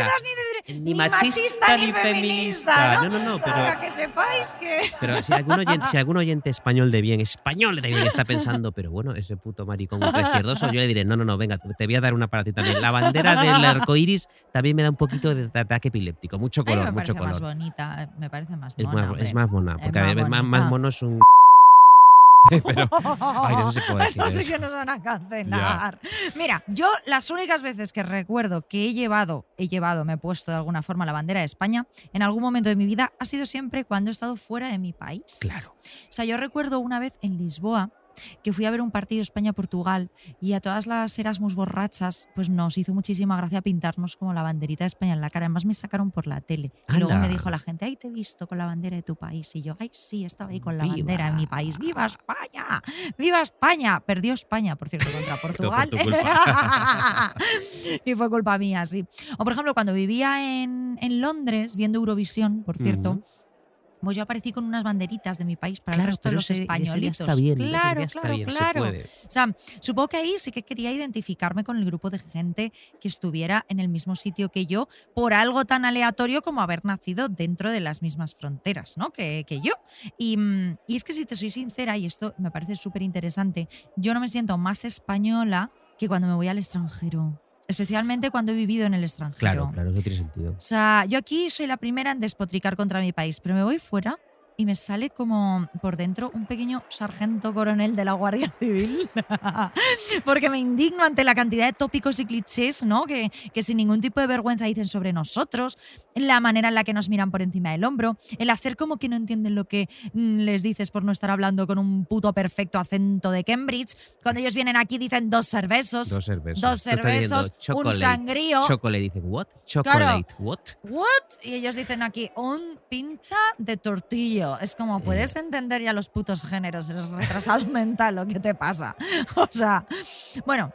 ni de Ni ni machista ni feminista. ¿no? No, no, no, pero- Para que sepáis que. Pero si algún, oyente, si algún oyente español de bien, español de bien, está pensando, pero bueno, ese puto maricón ultraizquierdoso, yo le diré, no, no, no, venga, te voy a dar una para ti también. La bandera del arco iris también me da un poquito de ataque epiléptico. Mucho color, me mucho parece más color. bonita, eh, me parece más Es mona. más, hombre. es más mona, porque Es a ver, más es más, más mono es un. pero, ay, no Esto sí que nos van a cancelar. Mira, yo las únicas veces que recuerdo que he llevado, he llevado, me he puesto de alguna forma la bandera de España, en algún momento de mi vida, ha sido siempre cuando he estado fuera de mi país. Claro. O sea, yo recuerdo una vez en Lisboa que fui a ver un partido España-Portugal y a todas las Erasmus borrachas pues nos hizo muchísima gracia pintarnos como la banderita de España en la cara. Además me sacaron por la tele. Y luego me dijo la gente, ay, te he visto con la bandera de tu país. Y yo, ay, sí, estaba ahí con la Viva. bandera de mi país. ¡Viva España! ¡Viva España! Perdió España, por cierto, contra Portugal. y fue culpa mía, sí. O por ejemplo, cuando vivía en, en Londres viendo Eurovisión, por cierto. Pues yo aparecí con unas banderitas de mi país para el Claro, resto de los ese- ese día españolitos. está bien, ese claro, está claro, bien, claro. O sea, supongo que ahí sí que quería identificarme con el grupo de gente que estuviera en el mismo sitio que yo por algo tan aleatorio como haber nacido dentro de las mismas fronteras, ¿no? Que, que yo. Y, mm, y es que si te soy sincera, y esto me parece súper interesante, yo no me siento más española que cuando me voy al extranjero. Especialmente cuando he vivido en el extranjero. Claro, claro, eso tiene sentido. O sea, yo aquí soy la primera en despotricar contra mi país, pero me voy fuera y me sale como por dentro un pequeño sargento coronel de la Guardia Civil. Porque me indigno ante la cantidad de tópicos y clichés, ¿no? Que, que sin ningún tipo de vergüenza dicen sobre nosotros, la manera en la que nos miran por encima del hombro, el hacer como que no entienden lo que mm, les dices por no estar hablando con un puto perfecto acento de Cambridge. Cuando ellos vienen aquí dicen dos cervezos, Dos cervezos. dos un sangrío. Chocolate, dicen, ¿what? Chocolate, ¿what? ¿What? Y ellos dicen aquí, un pincha de tortillo. Es como, ¿puedes entender ya los putos géneros? Eres retrasado mental, ¿o qué te pasa? O sea, bueno.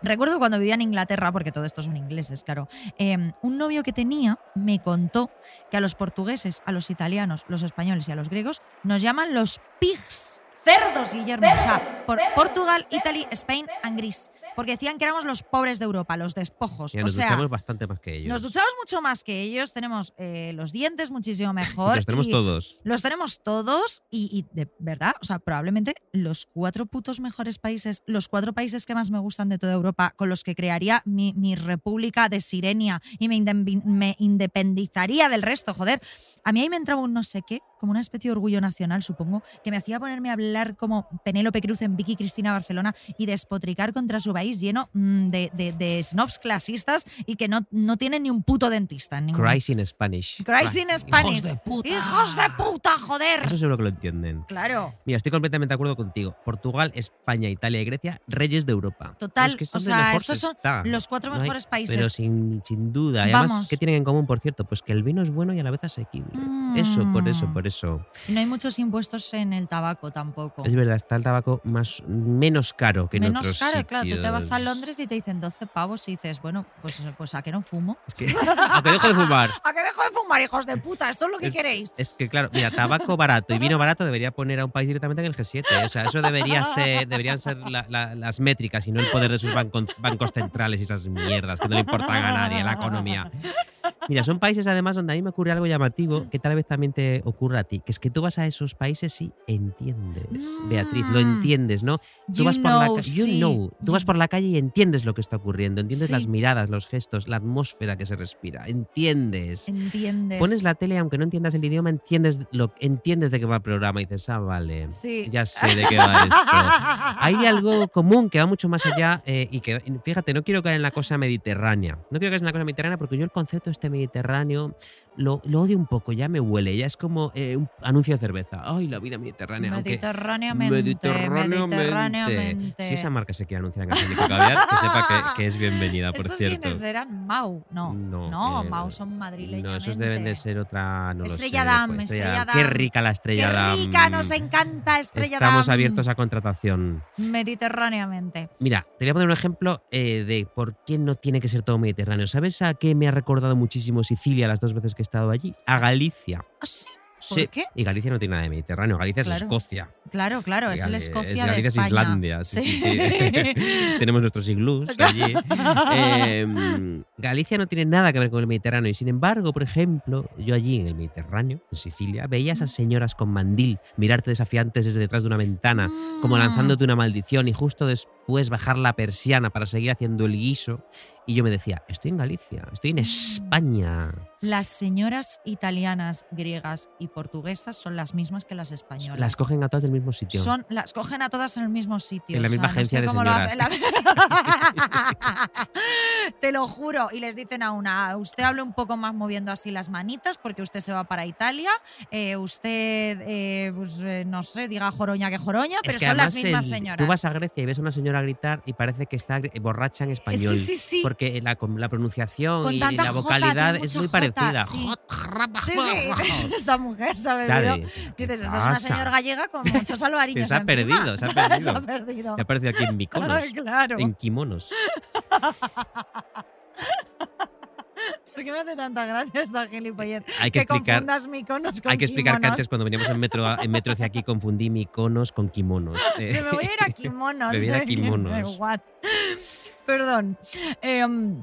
Recuerdo cuando vivía en Inglaterra, porque todo esto son ingleses, claro. eh, un novio que tenía me contó que a los portugueses, a los italianos, los españoles y a los griegos nos llaman los pigs. Cerdos, Guillermo. O sea, por Portugal, Italy, Spain and Greece. Porque decían que éramos los pobres de Europa, los despojos. O nos sea, duchamos bastante más que ellos. nos duchamos mucho más que ellos, tenemos eh, los dientes muchísimo mejor. Los tenemos y todos. Los tenemos todos y, y de verdad, o sea, probablemente los cuatro putos mejores países, los cuatro países que más me gustan de toda Europa, con los que crearía mi, mi república de Sirenia y me, me independizaría del resto, joder. A mí ahí me entraba un no sé qué, como una especie de orgullo nacional, supongo, que me hacía ponerme a hablar como Penélope Cruz en Vicky Cristina Barcelona y despotricar contra su país lleno mm, de, de- de snobs clasistas y que no, no tienen ni un puto dentista. en ningún- Cries in Spanish. Cries in Spanish. de puta. ¡Hijos de puta, joder! Eso seguro que lo entienden. Claro. Mira, estoy completamente de acuerdo contigo. Portugal, España, Italia y Grecia, reyes de Europa. Total, Es que es o sea, estos son está. los cuatro No hay- mejores países. Pero sin, sin duda. Además. ¿qué tienen en común, por cierto? Pues que el vino es bueno y a la vez asequible. Eso, por eso, Mm. por eso. Y no hay muchos impuestos en el tabaco tampoco. Es verdad, está el tabaco más, menos caro que en Menos otros caro, claro. Tú te vas a sitios. Londres y te dicen 12 pavos y dices, bueno, pues, pues a qué no fumo. Es que, a que dejo de fumar. ¿A qué dejo de fumar, hijos de puta? Esto es lo que Es- queréis. Es que, claro, mira, tabaco barato y vino barato debería poner a un país directamente en el G7. O sea, eso debería ser, deberían ser la- la- las métricas y no el poder de sus bancos, bancos centrales y esas mierdas que no le importan a nadie, la economía. Mira, son países además donde a mí me ocurre algo llamativo que tal vez también te ocurra a ti, que es que tú vas a esos países y entiendes, Beatriz, lo Mm. entiendes, ¿no? Tú You vas por la know, ca- you sí. know, tú vas You- por la calle y entiendes lo que está ocurriendo, entiendes Sí. las miradas, los gestos, la atmósfera que se respira, entiendes. ¿Entiendes? Pones la tele, aunque no entiendas el idioma, entiendes, lo, entiendes de qué va el programa y dices, ah, vale, Sí. ya sé de qué va esto. Hay algo común que va mucho más allá eh, y que, fíjate, no quiero caer en la cosa mediterránea. No quiero caer en la cosa mediterránea porque yo el concepto este mediterráneo lo, lo odio un poco, ya me huele, ya es como eh, un anuncio de cerveza. Ay, la vida mediterránea. Mediterráneamente. Mediterráneamente. Mediterráneamente. Si esa marca se quiere anunciar en Gasónico Caviar, que sepa que, que es bienvenida, por ¿Estos cierto. quiénes eran? Mau. No. No, No, eh, Mau son madrileños. No, esos deben de ser otra. No lo Estrella sé, Damm, pues, Estrella Qué Damm. rica la estrella ¡Qué Damm. rica! Nos encanta Estrella Estamos Damm. abiertos a contratación. Mediterráneamente. Mira, te voy a poner un ejemplo eh, de por qué no tiene que ser todo mediterráneo. ¿Sabes a qué me ha recordado muchísimo Sicilia las dos veces que estado allí? A Galicia. ¿Ah, sí? Sí. qué? Y Galicia no tiene nada de mediterráneo. Galicia Claro. es Escocia. Claro, claro, es Gali- Escocia es de Galicia España. es Islandia. Sí, sí, Sí. sí. Tenemos nuestros iglús allí. Eh, Galicia no tiene nada que ver con el Mediterráneo. Y sin embargo, por ejemplo, yo allí en el Mediterráneo, en Sicilia, veía a esas señoras con mandil mirarte desafiantes desde detrás de una ventana, como Mm. lanzándote una maldición y justo después bajar la persiana para seguir haciendo el guiso. Y yo me decía, estoy en Galicia, estoy en España. Las señoras italianas, griegas y portuguesas son las mismas que las españolas. Las cogen a todas del mismo sitio. Son, las cogen a todas en el mismo sitio. En la o sea, misma no agencia sé de cómo lo señoras. hace la- Te lo juro. Y les dicen a una, usted hable un poco más moviendo así las manitas porque usted se va para Italia. eh, usted, eh, pues, eh, no sé, diga joroña que joroña, Es pero que son las mismas el- señoras. Tú vas a Grecia y ves a una señora gritar y parece que está borracha en español. sí, sí, sí. Porque la, pronunciación Con y la vocalidad es muy jota, parecida. sí. Sí, sí. Esta mujer se ha bebido. ¿qué Dices, esta es una señora gallega con muchos alvarillos. Se ha encima. perdido, se ha Se perdido. ha perdido. Me ha parecido aquí en Mykonos, claro. en kimonos. ¿Por qué me hace tanta gracia esta gilipollez? Hay que, Que explicar, confundas Mykonos con hay que, explicar que antes cuando veníamos en metro, en metro hacia aquí confundí Mykonos con kimonos. Eh, Que me voy a ir a kimonos. Me voy a ir a ¿eh? Kimonos. What? Perdón. Em,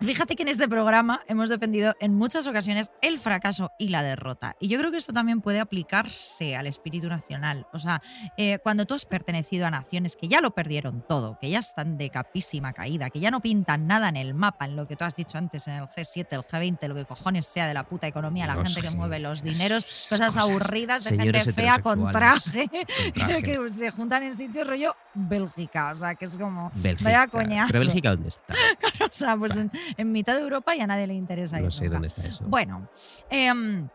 Fíjate que en este programa hemos defendido en muchas ocasiones el fracaso y la derrota. Y yo creo que esto también puede aplicarse al espíritu nacional. O sea, eh, cuando tú has pertenecido a naciones que ya lo perdieron todo, que ya están de capísima caída, que ya no pintan nada en el mapa, en lo que tú has dicho antes, en el G7, el G20, lo que cojones sea de la puta economía, la gente que mueve los dineros, cosas, cosas. aburridas de gente fea con traje, con traje. que se juntan en sitios rollo Bélgica. O sea, que es como. Bélgica. Vaya coñazo. ¿Pero Bélgica dónde está? Pues en, en mitad de Europa y a nadie le interesa No ir sé dónde está eso. Bueno, em,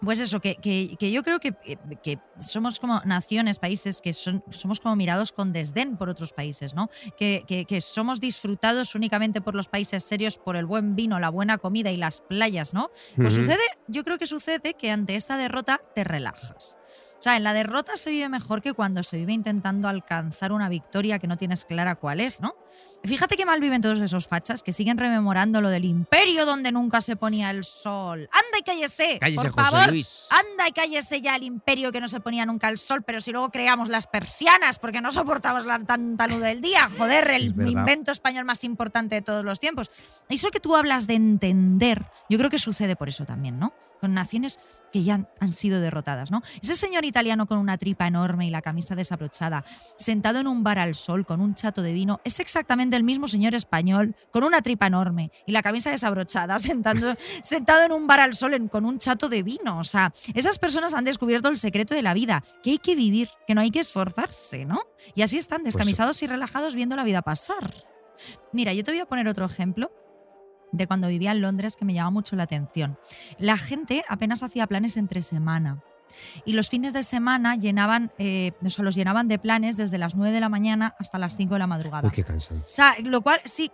pues eso, que, que- que yo creo que, que somos como naciones, países que son, somos como mirados con desdén por otros países, ¿no? Que, somos disfrutados únicamente por los países serios, por el buen vino, la buena comida y las playas, ¿no? Pues Ujú. sucede, yo creo que sucede que ante esta derrota te relajas. O sea, en la derrota se vive mejor que cuando se vive intentando alcanzar una victoria que no tienes clara cuál es, ¿no? Fíjate qué mal viven todos esos fachas que siguen rememorando lo del imperio donde nunca se ponía el sol. ¡Anda y cállese! Cállese, por José favor. Luis. Anda y cállese ya el imperio que no se ponía nunca el sol, pero si luego creamos las persianas porque no soportamos la tanta luz del día. Joder, el Es invento español más importante de todos los tiempos. Eso que tú hablas de entender, yo creo que sucede por eso también, ¿no? Con naciones que ya han- sido derrotadas, ¿no? Ese señor italiano con una tripa enorme y la camisa desabrochada, sentado en un bar al sol con un chato de vino, es exactamente el mismo señor español con una tripa enorme y la camisa desabrochada, sentando, sentado en un bar al sol en- con un chato de vino. O sea, esas personas han descubierto el secreto de la vida, que hay que vivir, que no hay que esforzarse, ¿no? Y así están Pues descamisados y relajados viendo la vida pasar. Mira, yo te voy a poner otro ejemplo de cuando vivía en Londres que me llama mucho la atención. La gente apenas hacía planes entre semana. Y los fines de semana llenaban, eh, o sea, los llenaban de planes desde las 9 de la mañana hasta las 5 de la madrugada. Uy, qué cansancio. O sea, lo cual sí,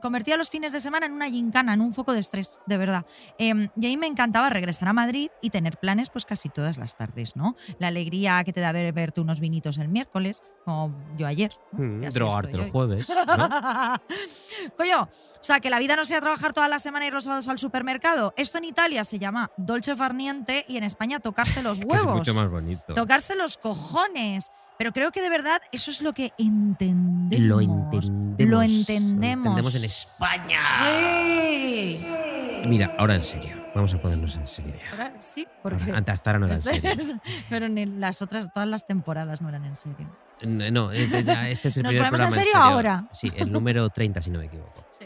convertía los fines de semana en una gincana, en un foco de estrés, de verdad. Em, y ahí me encantaba regresar a Madrid y tener planes pues casi todas las tardes, ¿no? La alegría que te da ver, verte unos vinitos el miércoles, como yo ayer. ¿no? Mm, drogarte el jueves. ¿no? Coño, o sea, que la vida no sea trabajar toda la semana y ir los sábados al supermercado. Esto en Italia se llama dolce farniente y en España tocarse los Que es huevos. mucho más bonito. Tocarse los cojones. Pero creo que de verdad eso es lo que entendemos. Lo entendemos. Lo Lo entendemos. en España. Sí. Mira, ahora en serio. Vamos a ponernos en serio ya. Ahora sí, Ahora, porque. antes hasta ahora no era en este serio. es- pero en las otras, todas las temporadas no eran en serio. No, este, este es el ¿Nos primer ponemos en programa serio ahora? Sí, el número 30, si no me equivoco. Sí.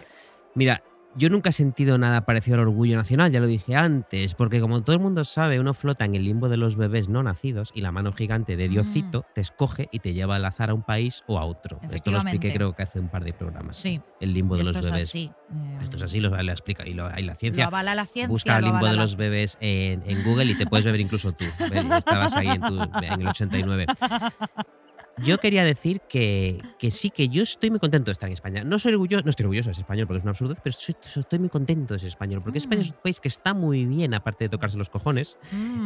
Mira, yo nunca he sentido nada parecido al orgullo nacional, ya lo dije antes, porque como todo el mundo sabe, uno flota en el limbo de los bebés no nacidos y la mano gigante de Diosito te escoge y te lleva al azar a un país o a otro. Esto lo expliqué creo que hace un par de programas. Sí. El limbo de Esto los es bebés. así. eh, Esto es así, lo, lo explica y lo, hay la Lo ciencia. avala la ciencia. Busca el limbo de los bebés en, en Google y te puedes beber incluso tú. Estabas ahí en, tu- en el 89. Yo quería decir que, que sí, que yo estoy muy contento de estar en España. No soy orgulloso, no estoy orgulloso de ser español porque es una absurdez, pero soy- estoy muy contento de ser español. Porque España es un país que está muy bien, aparte de tocarse los cojones.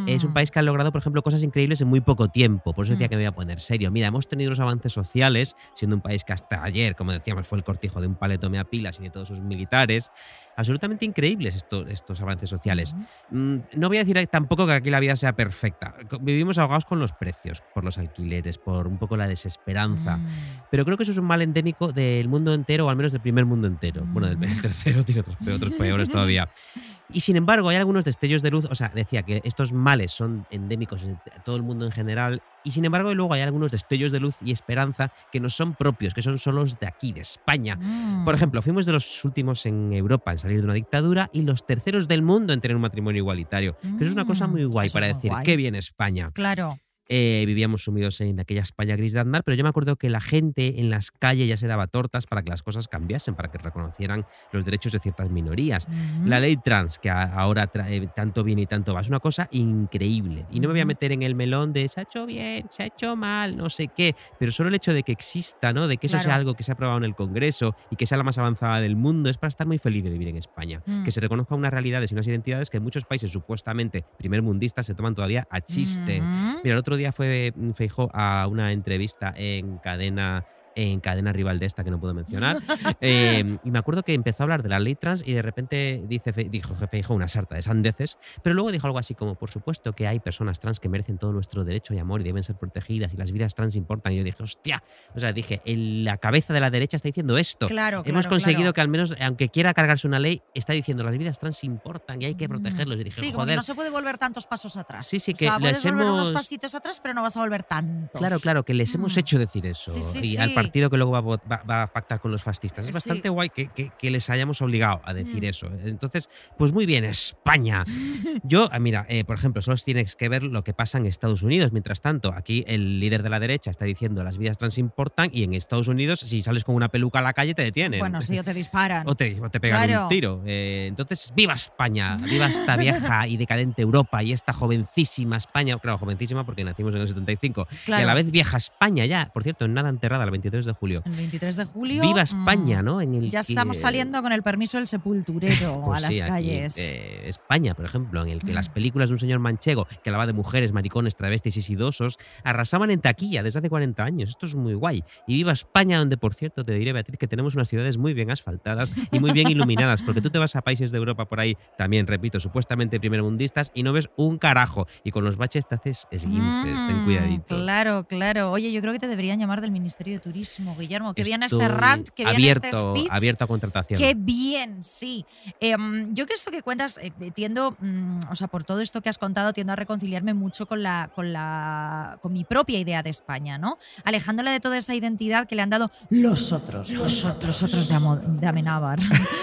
Es un Mm. país que ha logrado, por ejemplo, cosas increíbles en muy poco tiempo. Por eso decía Mm. que me voy a poner serio. Mira, hemos tenido unos avances sociales, siendo un país que hasta ayer, como decíamos, fue el cortijo de un paletome a pilas y de todos sus militares. Absolutamente increíbles estos, estos avances sociales. Mm. Mm, No voy a decir tampoco que aquí la vida sea perfecta. Vivimos ahogados con los precios, por los alquileres, por un poco la desesperanza. Mm. Pero creo que eso es un mal endémico del mundo entero, o al menos del primer mundo entero. Bueno, del el tercero tiene otros, otros peores todavía. Y sin embargo, hay algunos destellos de luz. O sea, decía que estos males son endémicos en todo el mundo en general. Y sin embargo, luego hay algunos destellos de luz y esperanza que no son propios, que son solos de aquí, de España. Mm. Por ejemplo, fuimos de los últimos en Europa en salir de una dictadura y los terceros del mundo en tener un matrimonio igualitario. Que eso es una cosa Mm, muy guay eso para decir, guay. qué bien España. Claro. Eh, vivíamos sumidos en aquella España gris de andar, pero yo me acuerdo que la gente en las calles ya se daba tortas para que las cosas cambiasen, para que reconocieran los derechos de ciertas minorías. Mm. La ley trans, que ahora trae tanto bien y tanto va, es una cosa increíble. Y no me voy a meter en el melón de se ha hecho bien, se ha hecho mal, no sé qué, pero solo el hecho de que exista, ¿no? de que eso sea algo que se ha aprobado en el Congreso y que sea la más avanzada del mundo, es para estar muy feliz de vivir en España. Mm. Que se reconozcan unas realidades y unas identidades que en muchos países supuestamente primermundistas se toman todavía a chiste. Mm. Mira, el otro día fue Feijó a una entrevista en cadena en cadena rival de esta que no puedo mencionar. Eh, y me acuerdo que empezó a hablar de la ley trans y de repente dice, dijo jefe, dijo una sarta de sandeces, pero luego dijo algo así como, por supuesto que hay personas trans que merecen todo nuestro derecho y amor y deben ser protegidas y las vidas trans importan. Y yo dije, hostia, o sea, dije, en la cabeza de la derecha está diciendo esto. Claro, Hemos claro, conseguido claro. que al menos, aunque quiera cargarse una ley, está diciendo las vidas trans importan y hay que protegerlos. Y dije, Sí, como que no se puede volver tantos pasos atrás. Sí, sí, O que sea, puedes les volver unos hemos- pasitos atrás, pero no vas a volver tantos. Claro, claro, que les hemos Mm. hecho decir eso. Sí, sí, y al sí. Partido que luego va va- va a pactar con los fascistas. Es Sí. bastante guay que, que- que les hayamos obligado a decir Mm. eso. Entonces, pues muy bien, España. Yo, ah, mira, eh, por ejemplo, solo tienes que ver lo que pasa en Estados Unidos. Mientras tanto, aquí el líder de la derecha está diciendo las vidas trans importan y en Estados Unidos, si sales con una peluca a la calle, te detienen. Bueno, sí, o te disparan. O te, o te pegan Claro. un tiro. Eh, entonces, ¡viva España! ¡Viva esta vieja y decadente Europa y esta jovencísima España! Claro, jovencísima porque nacimos en el 75. Y Claro. a la vez vieja España ya. Por cierto, en nada enterrada, el 23 de julio. El 23 de julio. ¡Viva España! mm, ¿no? En el Ya estamos saliendo con el permiso del sepulturero Pues a las sí, aquí, calles. eh, España, por ejemplo, en el que las películas de un señor manchego que hablaba de mujeres, maricones, travestis y sidosos arrasaban en taquilla desde hace 40 años. Esto es muy guay. Y viva España, donde, por cierto, te diré, Beatriz, que tenemos unas ciudades muy bien asfaltadas y muy bien iluminadas, porque tú te vas a países de Europa por ahí, también, repito, supuestamente primermundistas, y no ves un carajo. Y con los baches te haces esguinces, ten Mm, cuidadito. Claro, claro. Oye, yo creo que te deberían llamar del Ministerio de Turismo, Guillermo. Que bien este rant, que bien abierto, este speech. abierto a contratación. Qué bien, sí. Em, yo que esto que cuentas, eh, eh, tiendo, mm, o sea, por todo esto que has contado, tiendo a reconciliarme mucho con la, con la, con mi propia idea de España, ¿no? Alejándola de toda esa identidad que le han dado los otros, los otros, los otros de, Amo- de Amenábar.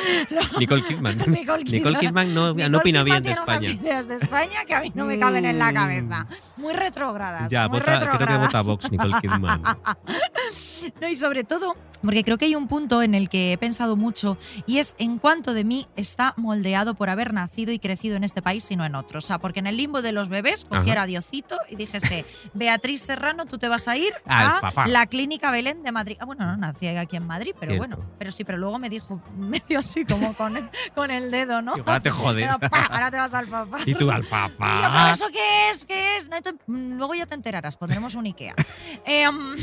Nicole Kidman. Nicole Kidman. Nicole Kidman no, Nicole no opina Kidman bien de tiene unas España. ideas de España que a mí no me caben en la cabeza. Muy retrógradas. Ya, muy vota, creo que retrógradas. vota Vox, Nicole Kidman. No, y sobre todo, porque creo que hay un punto en el que he pensado mucho y es en cuánto de mí está moldeado por haber nacido y crecido en este país y no en otro. O sea, porque en el limbo de los bebés cogiera a Diosito y dijese, Beatriz Serrano, tú te vas a ir Al a la Clínica Belén de Madrid. Ah, bueno, no nací aquí en Madrid, pero Cierto. bueno, pero sí, pero luego me dijo medio así como con el, con el dedo, ¿no? Ahora te jodes. Pero, ¡pa! ahora te vas al Fafá. Y tú, alfafa. ¿pero eso qué es? ¿Qué es? No te- mm, luego ya te enterarás, pondremos un Ikea. Em,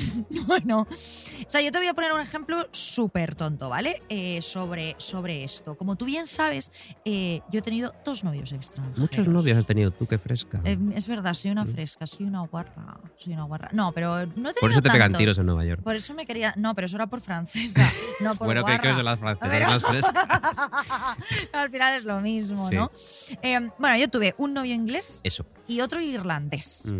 bueno, o sea, yo te voy a poner un ejemplo súper tonto, ¿vale? Eh, sobre, sobre esto. Como tú bien sabes, eh, yo he tenido dos novios extranjeros. Muchos novios has tenido tú, qué fresca. Eh, es verdad, soy una fresca, soy una guarra, soy una guarra. No, pero no he tenido Por eso te pegan tantos. tiros en Nueva York. Por eso me quería. No, pero eso era por francesa, no por Bueno, que guarra. que son las francesas Pero- más frescas. Al final es lo mismo, Sí. ¿no? Eh, bueno, yo tuve un novio inglés Eso. Y otro irlandés.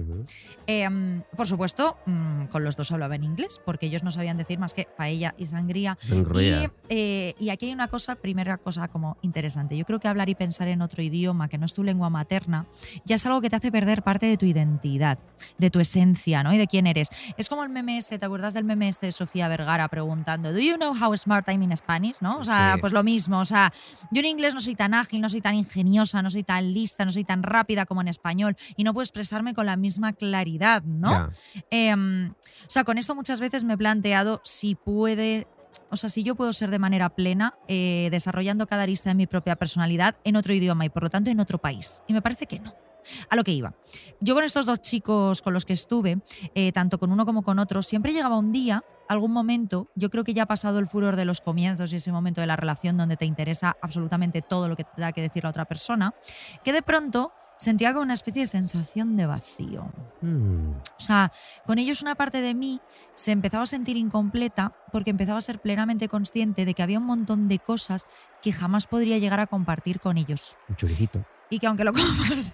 Eh, por supuesto, mm, con los dos hablaba en inglés, porque ellos no sabían decir más que paella y sangría. Sangría. Y, eh, y aquí hay una cosa, primera cosa como interesante. Yo creo que hablar y pensar en otro idioma que no es tu lengua materna ya es algo que te hace perder parte de tu identidad, de tu esencia, ¿no? Y de quién eres. Es como el meme ese, ¿te acuerdas del meme este de Sofía Vergara preguntando, ¿Do you know how smart I'm in Spanish? ¿No? O sea, Sí. pues lo mismo. O sea, yo en inglés no soy tan ágil, no soy tan ingeniosa, no soy tan lista, no soy tan rápida como en español y no puedo expresarme con la misma claridad, ¿no? Em, o sea, con esto muchas veces me he planteado si puede. O sea, si yo puedo ser de manera plena, eh, desarrollando cada arista de mi propia personalidad en otro idioma y por lo tanto en otro país. Y me parece que no. A lo que iba. Yo con estos dos chicos con los que estuve, eh, tanto con uno como con otro, siempre llegaba un día, algún momento, yo creo que ya ha pasado el furor de los comienzos y ese momento de la relación donde te interesa absolutamente todo lo que te da que decir la otra persona, que de pronto sentía como una especie de sensación de vacío. Mm. O sea, con ellos una parte de mí se empezaba a sentir incompleta porque empezaba a ser plenamente consciente de que había un montón de cosas que jamás podría llegar a compartir con ellos. Un churicito. Y que aunque lo compartiera,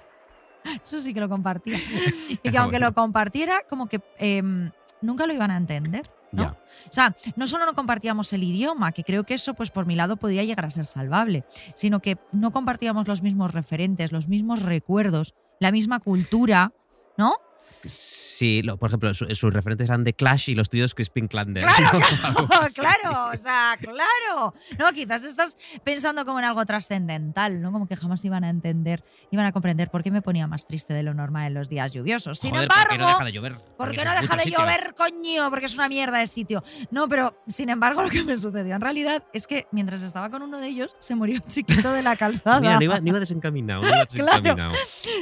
eso sí que lo compartía, y que aunque lo compartiera, como que em, nunca lo iban a entender. ¿No? O sea, no solo no compartíamos el idioma, que creo que eso, pues por mi lado, podría llegar a ser salvable, sino que no compartíamos los mismos referentes, los mismos recuerdos, la misma cultura, ¿no? Sí, lo- por ejemplo, su- sus referentes eran de Clash y los tuyos Crispin Klander. Claro, Algo claro, claro, o sea, claro. No, quizás estás pensando como en algo trascendental, ¿no? Como que jamás iban a entender, iban a comprender por qué me ponía más triste de lo normal en los días lluviosos. Sin Joder, ¿por qué embargo, no deja de llover? ¿Por qué no un deja de sitio. llover, coño? Porque es una mierda de sitio. No, pero sin embargo, lo que me sucedió en realidad es que mientras estaba con uno de ellos, se murió un chiquito de la calzada. Mira, no iba, no iba desencaminado, no iba Claro. desencaminado.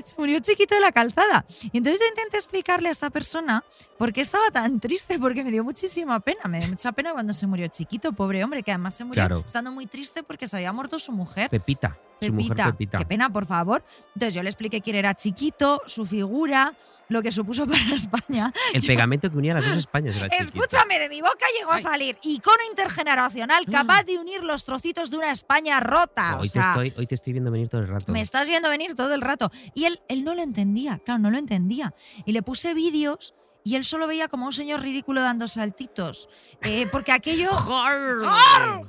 se murió chiquito de la calzada. Y entonces yo intenté explicarle a esta persona por qué estaba tan triste, porque me dio muchísima pena. Me dio mucha pena cuando se murió chiquito, pobre hombre, que además se murió Claro. estando muy triste porque se había muerto su mujer. Pepita, su mujer Pepita, Pepita. qué pena, por favor. Entonces yo le expliqué quién era chiquito, su figura, lo que supuso para España. El pegamento que unía las dos Españas era chiquito. Escúchame, de mi boca llegó a salir icono intergeneracional capaz de unir los trocitos de una España rota. Hoy, o sea, te estoy, hoy te estoy viendo venir todo el rato. me estás viendo venir todo el rato. Y él, él no lo entendía, claro, no lo entendía. Y le puse vídeos y él solo veía como un señor ridículo dando saltitos. Eh, porque aquello. ¡Jor!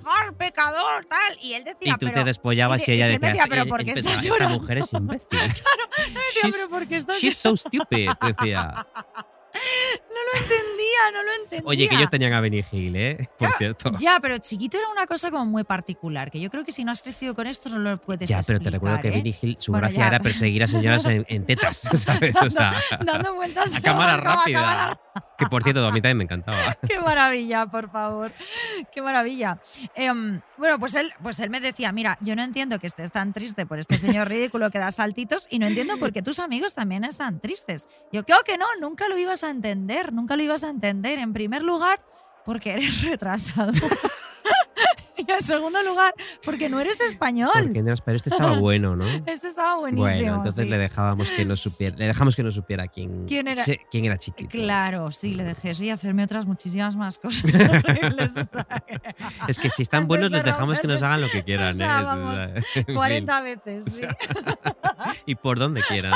¡Jor, pecador! Tal. Y él decía. y tú pero, te despollabas y y, de- ella y él me decía, decía, pero "Eh, ¿por qué estás esta llorando?" mujer es imbécil. decía, she's, pero ¿por qué estás she's so stupid, decía. No lo entendía, no lo entendía. Oye, que ellos tenían a Benny Hill, ¿eh? Por Claro, cierto. Ya, pero chiquito era una cosa como muy particular, que yo creo que si no has crecido con esto no lo puedes Ya, pero te recuerdo que ¿eh? Benny Hill, su Bueno, gracia ya. era perseguir a señoras en, en tetas, ¿sabes? O sea, Dando vueltas a cámara rápida. Que por cierto, a mí también me encantaba. Qué maravilla, por favor. Qué maravilla. Em, bueno, pues él, pues él me decía, mira, yo no entiendo que estés tan triste por este señor ridículo que da saltitos y no entiendo por qué tus amigos también están tristes. Yo creo que no, nunca lo ibas a entender, nunca lo ibas a entender. En primer lugar, porque eres retrasado. y en segundo lugar, porque no eres español. Porque no eras- pero este estaba bueno, ¿no? Este estaba buenísimo. Bueno, entonces sí. le dejábamos que no supiera, le dejamos que no supiera quién, ¿Quién era? se- quién era chiquito. Claro, sí, le dejé eso y hacerme otras muchísimas más cosas horribles. o sea, Es que si están buenos les dejamos que nos hagan lo que quieran, o sea, ¿eh? vamos, fin. 40 veces, sí. y por donde quieran.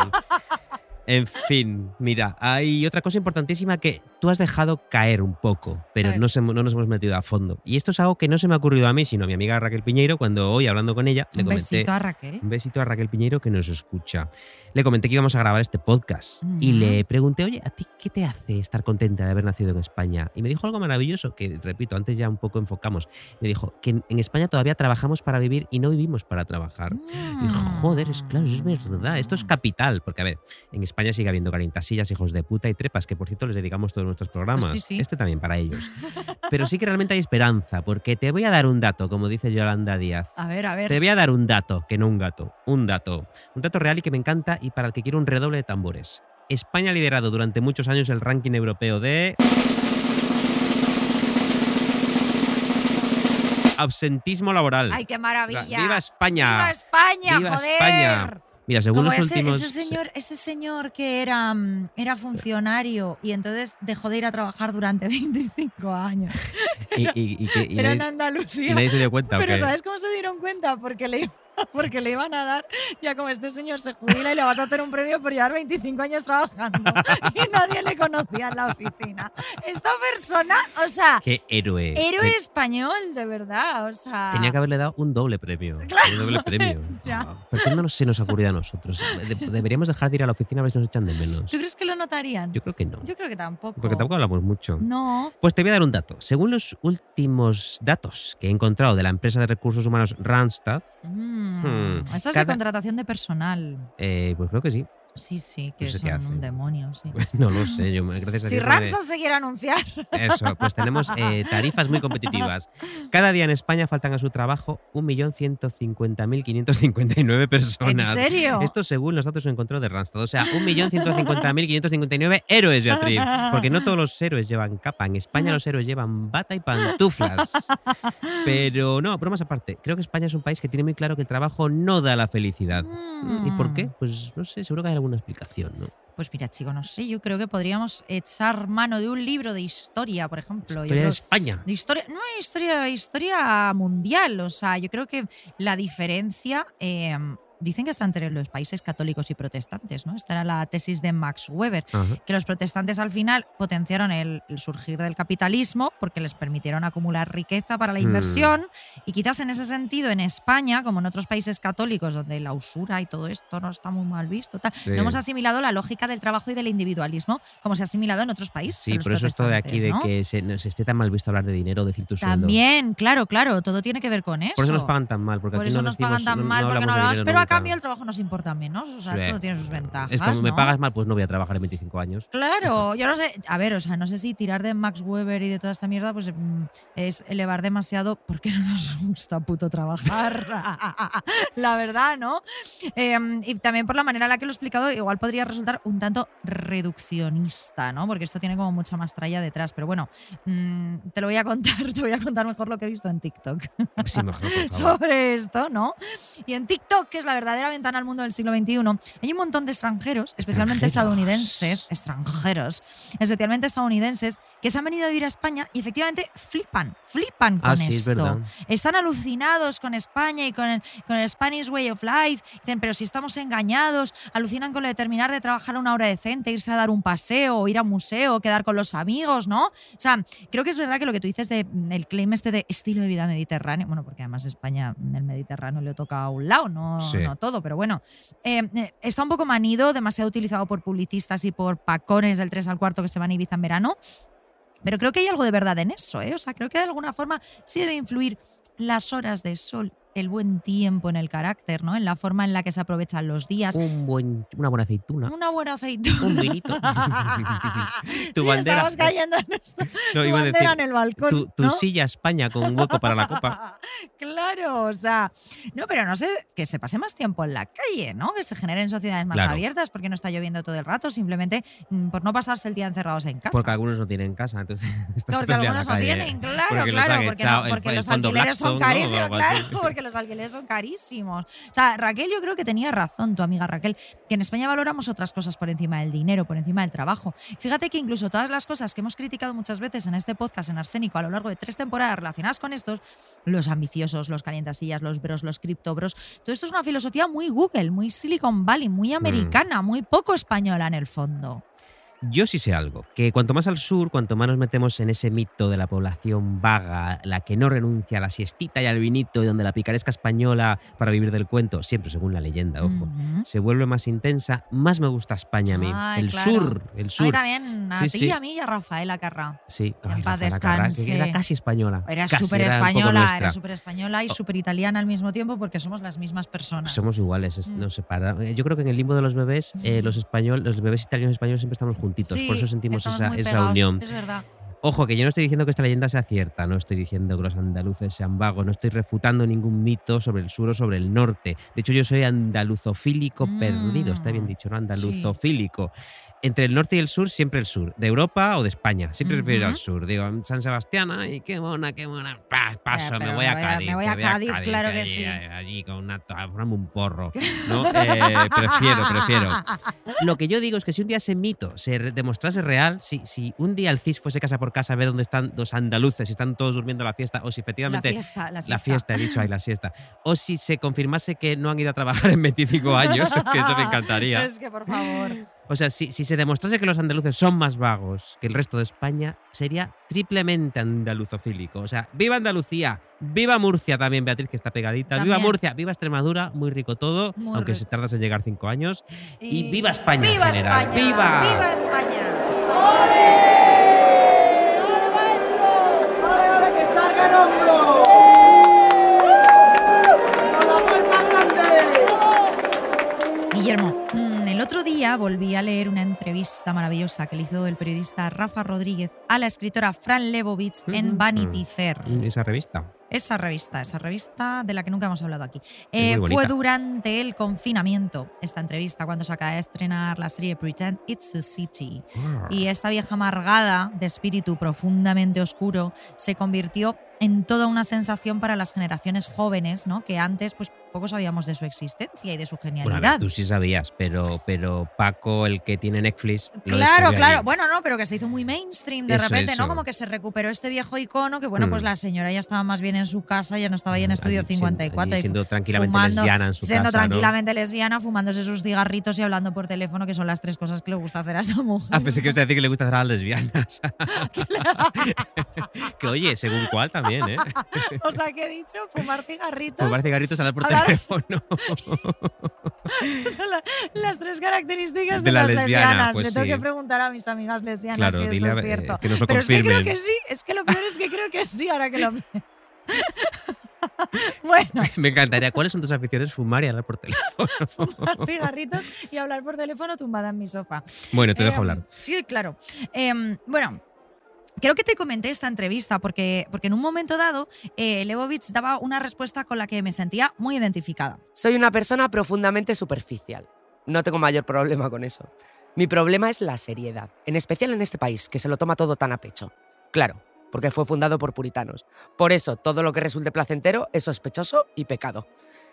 En fin, mira, hay otra cosa importantísima que tú has dejado caer un poco, pero no, se- no nos hemos metido a fondo. Y esto es algo que no se me ha ocurrido a mí, sino a mi amiga Raquel Piñeiro, cuando hoy hablando con ella, le Un comenté. besito a Raquel. Un besito a Raquel Piñeiro que nos escucha. Le comenté que íbamos a grabar este podcast y le pregunté, oye, ¿a ti qué te hace estar contenta de haber nacido en España? Y me dijo algo maravilloso que, repito, antes ya un poco enfocamos. Me dijo que en, España todavía trabajamos para vivir y no vivimos para trabajar. Y dije, joder, es claro, eso es verdad. Esto es capital. Porque, a ver, en España sigue habiendo carintasillas, hijos de puta y trepas, que por cierto les dedicamos todos nuestros programas. Sí, sí. Este también para ellos. Pero sí que realmente hay esperanza, porque te voy a dar un dato, como dice Yolanda Díaz. A ver, a ver. Te voy a dar un dato, que no un gato, un dato. Un dato real y que me encanta y para el que quiero un redoble de tambores. España ha liderado durante muchos años el ranking europeo de... Absentismo laboral. ¡Ay, qué O sea, maravilla! ¡Viva España! ¡Viva España, ¡Viva joder! España! Mira, según Como los ese, últimos... ese señor, ese señor que era, mm, era funcionario y entonces dejó de ir a trabajar durante 25 años. Y, y- y que- y era en Andalucía. y nadie se dio cuenta. ¿o Pero? ¿sabes cómo se dieron cuenta? Porque le, porque le iban a dar, ya como este señor se jubila y le vas a hacer un premio por llevar 25 años trabajando y nadie le conocía en la oficina. Esta persona, o sea, ¡Qué héroe! héroe español, de verdad, o sea... Tenía que haberle dado un doble premio. Un doble premio. Ya. Ah, ¿Por qué no se nos ocurrió a nosotros? De- deberíamos dejar de ir a la oficina a ver si nos echan de menos. ¿Tú crees que lo notarían? Yo creo que no. Yo creo que tampoco. Porque tampoco hablamos mucho. No. Pues te voy a dar un dato. Según los últimos datos que he encontrado de la empresa de recursos humanos Randstad, Mm, Hmm. Eso es Cada- de contratación de personal. eh, pues creo que sí. Sí, sí, que No sé son un demonio, sí. No lo sé, yo me- gracias a Si me- Randstad se quiere anunciar. Eso, pues tenemos eh, tarifas muy competitivas. Cada día en España faltan a su trabajo 1.150.559 personas. ¿En serio? Esto según los datos que encontró de Randstad. O sea, 1.150.559 héroes, Beatriz. Porque no todos los héroes llevan capa. En España los héroes llevan bata y pantuflas. Pero no, bromas aparte. Creo que España es un país que tiene muy claro que el trabajo no da la felicidad. ¿Y por qué? Mm. Pues no sé, seguro que hay alguna explicación, ¿no? Pues mira, chico, no sé. Yo creo que podríamos echar mano de un libro de historia, por ejemplo. Yo Historia de España. de historia, no historia, historia mundial. O sea, yo creo que la diferencia. eh, dicen que está entre los países católicos y protestantes, ¿no? Esta era la tesis de Max Weber. Ajá. que los protestantes al final potenciaron el, el surgir del capitalismo porque les permitieron acumular riqueza para la Mm. inversión y quizás en ese sentido en España, como en otros países católicos donde la usura y todo esto no está muy mal visto, tal, Sí. no hemos asimilado la lógica del trabajo y del individualismo como se ha asimilado en otros países. Sí, por eso esto de aquí de ¿no? que se, se esté tan mal visto hablar de dinero, decir tu sueldo. También, claro, claro, todo tiene que ver con eso. Por eso nos pagan tan mal, porque Por aquí eso no nos decimos- pagan tan no- mal porque no hablamos de Pero cambio el trabajo nos importa menos. O sea, Sí. todo tiene sus ventajas. Es como me pagas mal, pues no voy a trabajar en 25 años. Claro, yo no sé, a ver, o sea, no sé si tirar de Max Weber y de toda esta mierda pues mm, es elevar demasiado porque no nos gusta puto trabajar. la verdad, ¿no? Eh, y también por la manera en la que lo he explicado, igual podría resultar un tanto reduccionista, ¿no? Porque esto tiene como mucha más tralla detrás. Pero bueno, mm, te lo voy a contar, te voy a contar mejor lo que he visto en TikTok Sí, mejor, por favor. sobre esto, ¿no? Y en TikTok, que es la verdadera ventana al mundo del siglo XXI, hay un montón de extranjeros, especialmente Extranjeros. estadounidenses, extranjeros, especialmente estadounidenses, que se han venido a vivir a España y efectivamente flipan, flipan con Ah, sí, es esto. verdad. Están alucinados con España y con el, con el Spanish Way of Life. Dicen, pero si estamos engañados, alucinan con lo de terminar de trabajar una hora decente, irse a dar un paseo, ir a un museo, quedar con los amigos, ¿no? O sea, creo que es verdad que lo que tú dices de mm, claim este de estilo de vida mediterráneo, bueno, porque además España, mm, el Mediterráneo le toca a un lado, no, Sí. no todo, pero bueno, eh, eh, está un poco manido, demasiado utilizado por publicistas y por pacones del 3 al cuarto que se van a Ibiza en verano. Pero creo que hay algo de verdad en eso, ¿eh? O sea, creo que de alguna forma sí debe influir las horas de sol, el buen tiempo en el carácter, ¿no? En la forma en la que se aprovechan los días. Un buen, una buena aceituna. Una buena aceituna. Un vinito. tu Sí, bandera. Estamos cayendo en esto. No, tu iba a bandera decir, en el balcón. tu, tu ¿no? silla España con un hueco para la copa. claro, o sea, no, pero no sé, que se pase más tiempo en la calle, ¿no? Que se generen sociedades más Claro. abiertas porque no está lloviendo todo el rato, simplemente mm, por no pasarse el día encerrados en casa. Porque algunos no tienen casa, entonces estás Porque en la no tienen, claro, Porque claro, porque, echado no- el- porque el los alquileres son carísimos, claro, porque los alquileres son carísimos. O sea, Raquel yo creo que tenía razón, tu amiga Raquel, que en España valoramos otras cosas por encima del dinero, por encima del trabajo. Fíjate que incluso todas las cosas que hemos criticado muchas veces en este podcast en Arsénico a lo largo de tres temporadas relacionadas con estos, los ambiciosos, los calientasillas, los bros, los criptobros, todo esto es una filosofía muy Google, muy Silicon Valley, muy Mm. americana, muy poco española en el fondo. Yo sí sé algo, que cuanto más al sur, cuanto más nos metemos en ese mito de la población vaga, la que no renuncia a la siestita y al vinito, y donde la picaresca española para vivir del cuento, siempre según la leyenda, ojo, Ujú. se vuelve más intensa, más me gusta España a mí. Ay, el claro. sur, el A mí sur. también, a Sí, ti, sí. a mí y a Rafaela Carrá. Sí, En paz Rafaela Carrá, que descanse. era casi española. Era súper española, era súper española y Oh. súper italiana al mismo tiempo porque somos las mismas personas. Somos iguales, es- Mm. nos separa. eh, Yo creo que en el limbo de los bebés, eh, los españoles, los bebés italianos y españoles siempre estamos juntitos, Sí, por eso sentimos esa, esa unión. Es verdad. Ojo, que yo no estoy diciendo que esta leyenda sea cierta, no estoy diciendo que los andaluces sean vagos, no estoy refutando ningún mito sobre el sur o sobre el norte. De hecho, yo soy andaluzofílico Mm, perdido, está bien dicho, ¿no? Andaluzofílico. Entre el norte y el sur, siempre el sur. De Europa o de España, siempre prefiero ir al Ujú. sur. Digo, San Sebastián, ay, qué mona, qué mona. Pa, paso, Ya, me voy me a voy a- Cádiz. me voy a voy Cádiz, claro que allí, sí. Allí con una. Un porro. ¿no? Eh, prefiero, prefiero. Lo que yo digo es que si un día ese mito se demostrase real, si, si un día el CIS fuese casa por casa a ver dónde están los andaluces, si están todos durmiendo la fiesta, o si La efectivamente fiesta, la la siesta. fiesta, he dicho ahí la siesta, o si se confirmase que no han ido a trabajar en 25 años, que eso me encantaría. Es que, por favor. O sea, si, si se demostrase que los andaluces son más vagos que el resto de España, sería triplemente andaluzofílico. O sea, ¡viva Andalucía! ¡Viva Murcia también, Beatriz, que está pegadita! ¡Viva. Murcia! ¡Viva Extremadura! Muy rico todo, Muy aunque rico. se tardas en llegar cinco años. Y viva España en ¡Viva general. España! ¡Viva! ¡Viva España! que salga el hombro. Con otro día volví a leer una entrevista maravillosa que le hizo el periodista Rafa Rodríguez a la escritora Fran Lebovich en. Vanity Fair. Esa revista. Esa revista, esa revista de la que nunca hemos hablado aquí. Eh, fue durante el confinamiento esta entrevista, cuando se acaba de estrenar la serie Pretend It's a City. Y esta vieja amargada, de espíritu profundamente oscuro, se convirtió en toda una sensación para las generaciones jóvenes, ¿no? Que antes, pues, poco sabíamos de su existencia y de su Bueno, a genialidad. ver, tú sí sabías, pero, pero Paco, el que tiene Netflix. lo Claro, claro. Bueno, no, pero que se hizo muy mainstream de Eso, repente, eso. ¿no? Como que se recuperó este viejo icono, que bueno, Mm. pues la señora ya estaba más bien en su casa, ya no estaba ahí en Allí Estudio siendo- 54. allí y siendo tranquilamente fumando, lesbiana en su siendo casa, ¿no? tranquilamente lesbiana, fumándose sus cigarritos y hablando por teléfono, que son las tres cosas que le gusta hacer a esta mujer. Ah, pensé que ibas a decir que le gusta hacer a las lesbianas. que oye, según cuál también, ¿eh? o sea, ¿qué he dicho? Fumar cigarritos. Fumar cigarritos, hablar por Hablar- teléfono. Son la- las tres características De de, la las lesbiana, lesbianas. pues Le tengo sí. que preguntar a mis amigas lesbianas Claro, si esto dile es cierto. que nos lo Pero es que creo que sí, es que lo peor es que creo que sí, ahora que lo Bueno, Me encantaría. ¿Cuáles son tus aficiones? Fumar y hablar por teléfono. fumar cigarritos y hablar por teléfono tumbada en mi sofá. Bueno, te dejo Em, hablar. Sí, claro. Em, bueno. Creo que te comenté esta entrevista porque, porque en un momento dado eh, daba una respuesta con la que me sentía muy identificada. Soy una persona profundamente superficial. No tengo mayor problema con eso. Mi problema es la seriedad, en especial en este país, que se lo toma todo tan a pecho. Claro, porque fue fundado por puritanos. Por eso, todo lo que resulte placentero es sospechoso y pecado.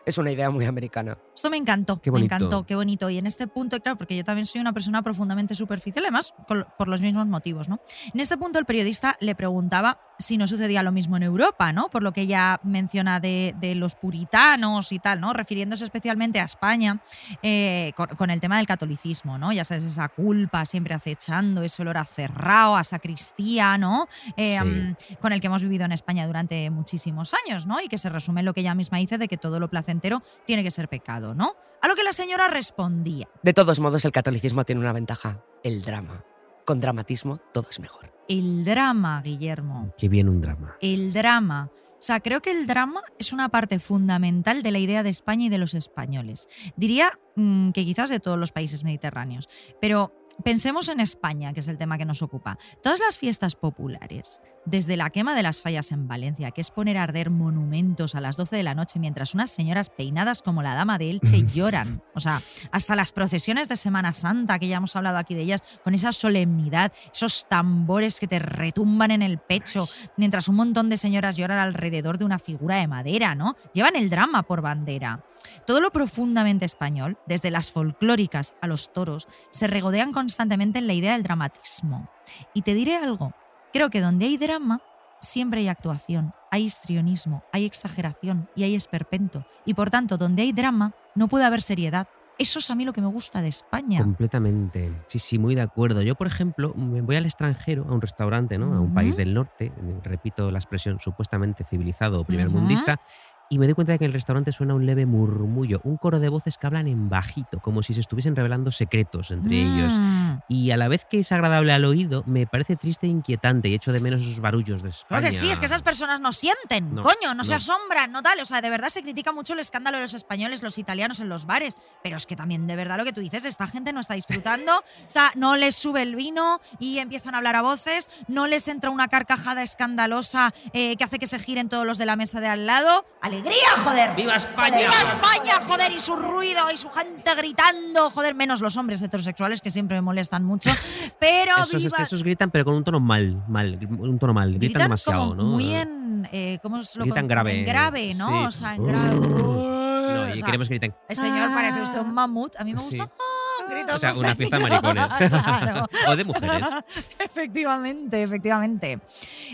Es una idea muy americana. Esto me encantó, Qué me encantó, qué bonito. Y en este punto, claro, porque yo también soy una persona profundamente superficial, además por los mismos motivos, ¿no? En este punto el periodista le preguntaba si no sucedía lo mismo en Europa, ¿no? Por lo que ella menciona de, de los puritanos y tal, ¿no? Refiriéndose especialmente a España eh, con, con el tema del catolicismo, ¿no? Ya sabes, esa culpa siempre acechando, ese olor a cerrado, a sacristía, ¿no? Eh, Sí. con el que hemos vivido en España durante muchísimos años, ¿no? Y que se resume en lo que ella misma dice de que todo lo placentero tiene que ser pecado, ¿no? A lo que la señora respondía. De todos modos, el catolicismo tiene una ventaja, el drama. Con dramatismo, todo es mejor. El drama, Guillermo. Qué bien un drama. El drama. O sea, creo que el drama es una parte fundamental de la idea de España y de los españoles. Diría mm, que quizás de todos los países mediterráneos. Pero pensemos en España, que es el tema que nos ocupa. Todas las fiestas populares, desde la quema de las fallas en Valencia, que es poner a arder monumentos a las 12 de la noche mientras unas señoras peinadas como la dama de Elche lloran. O sea, hasta las procesiones de Semana Santa, que ya hemos hablado aquí de ellas, con esa solemnidad, esos tambores que te retumban en el pecho, mientras un montón de señoras lloran alrededor de una figura de madera, ¿no? Llevan el drama por bandera. Todo lo profundamente español, desde las folclóricas a los toros, se regodean constantemente en la idea del dramatismo. Y te diré algo, creo que donde hay drama, siempre hay actuación, hay histrionismo, hay exageración y hay esperpento. Y por tanto, donde hay drama, no puede haber seriedad. Eso es a mí lo que me gusta de España. Completamente. Sí, sí, muy de acuerdo. Yo, por ejemplo, me voy al extranjero, a un restaurante, ¿no? A un país del norte, repito la expresión supuestamente civilizado o primermundista, y me doy cuenta de que en el restaurante suena un leve murmullo, un coro de voces que hablan en bajito, como si se estuviesen revelando secretos entre ellos. Mm. Y a la vez que es agradable al oído, me parece triste e inquietante y echo de menos esos barullos de España. Claro que sí, es que esas personas no sienten, No, coño, no, se no. asombran, no tal. O sea, de verdad se critica mucho el escándalo de los españoles, los italianos en los bares, pero es que también de verdad lo que tú dices, esta gente no está disfrutando, o sea, no les sube el vino y empiezan a hablar a voces, no les entra una carcajada escandalosa eh, que hace que se giren todos los de la mesa de al lado. ¡Alegría, joder! ¡Viva España! ¡Viva España, joder! Y su ruido y su gente gritando, joder, menos los hombres heterosexuales que siempre me molestan mucho, pero Esos, es viva que esos gritan, pero con un tono mal, mal, un tono mal. Gritan, gritan demasiado, como ¿no? muy en eh, ¿cómo es lo Gritan con- grave, en grave no sí. o sea en grave No, O y sea, queremos que griten. el señor parece usted un mamut a mí me Sí. gusta ah, gritos O sea, una fiesta de maricones. Claro. o de mujeres. efectivamente efectivamente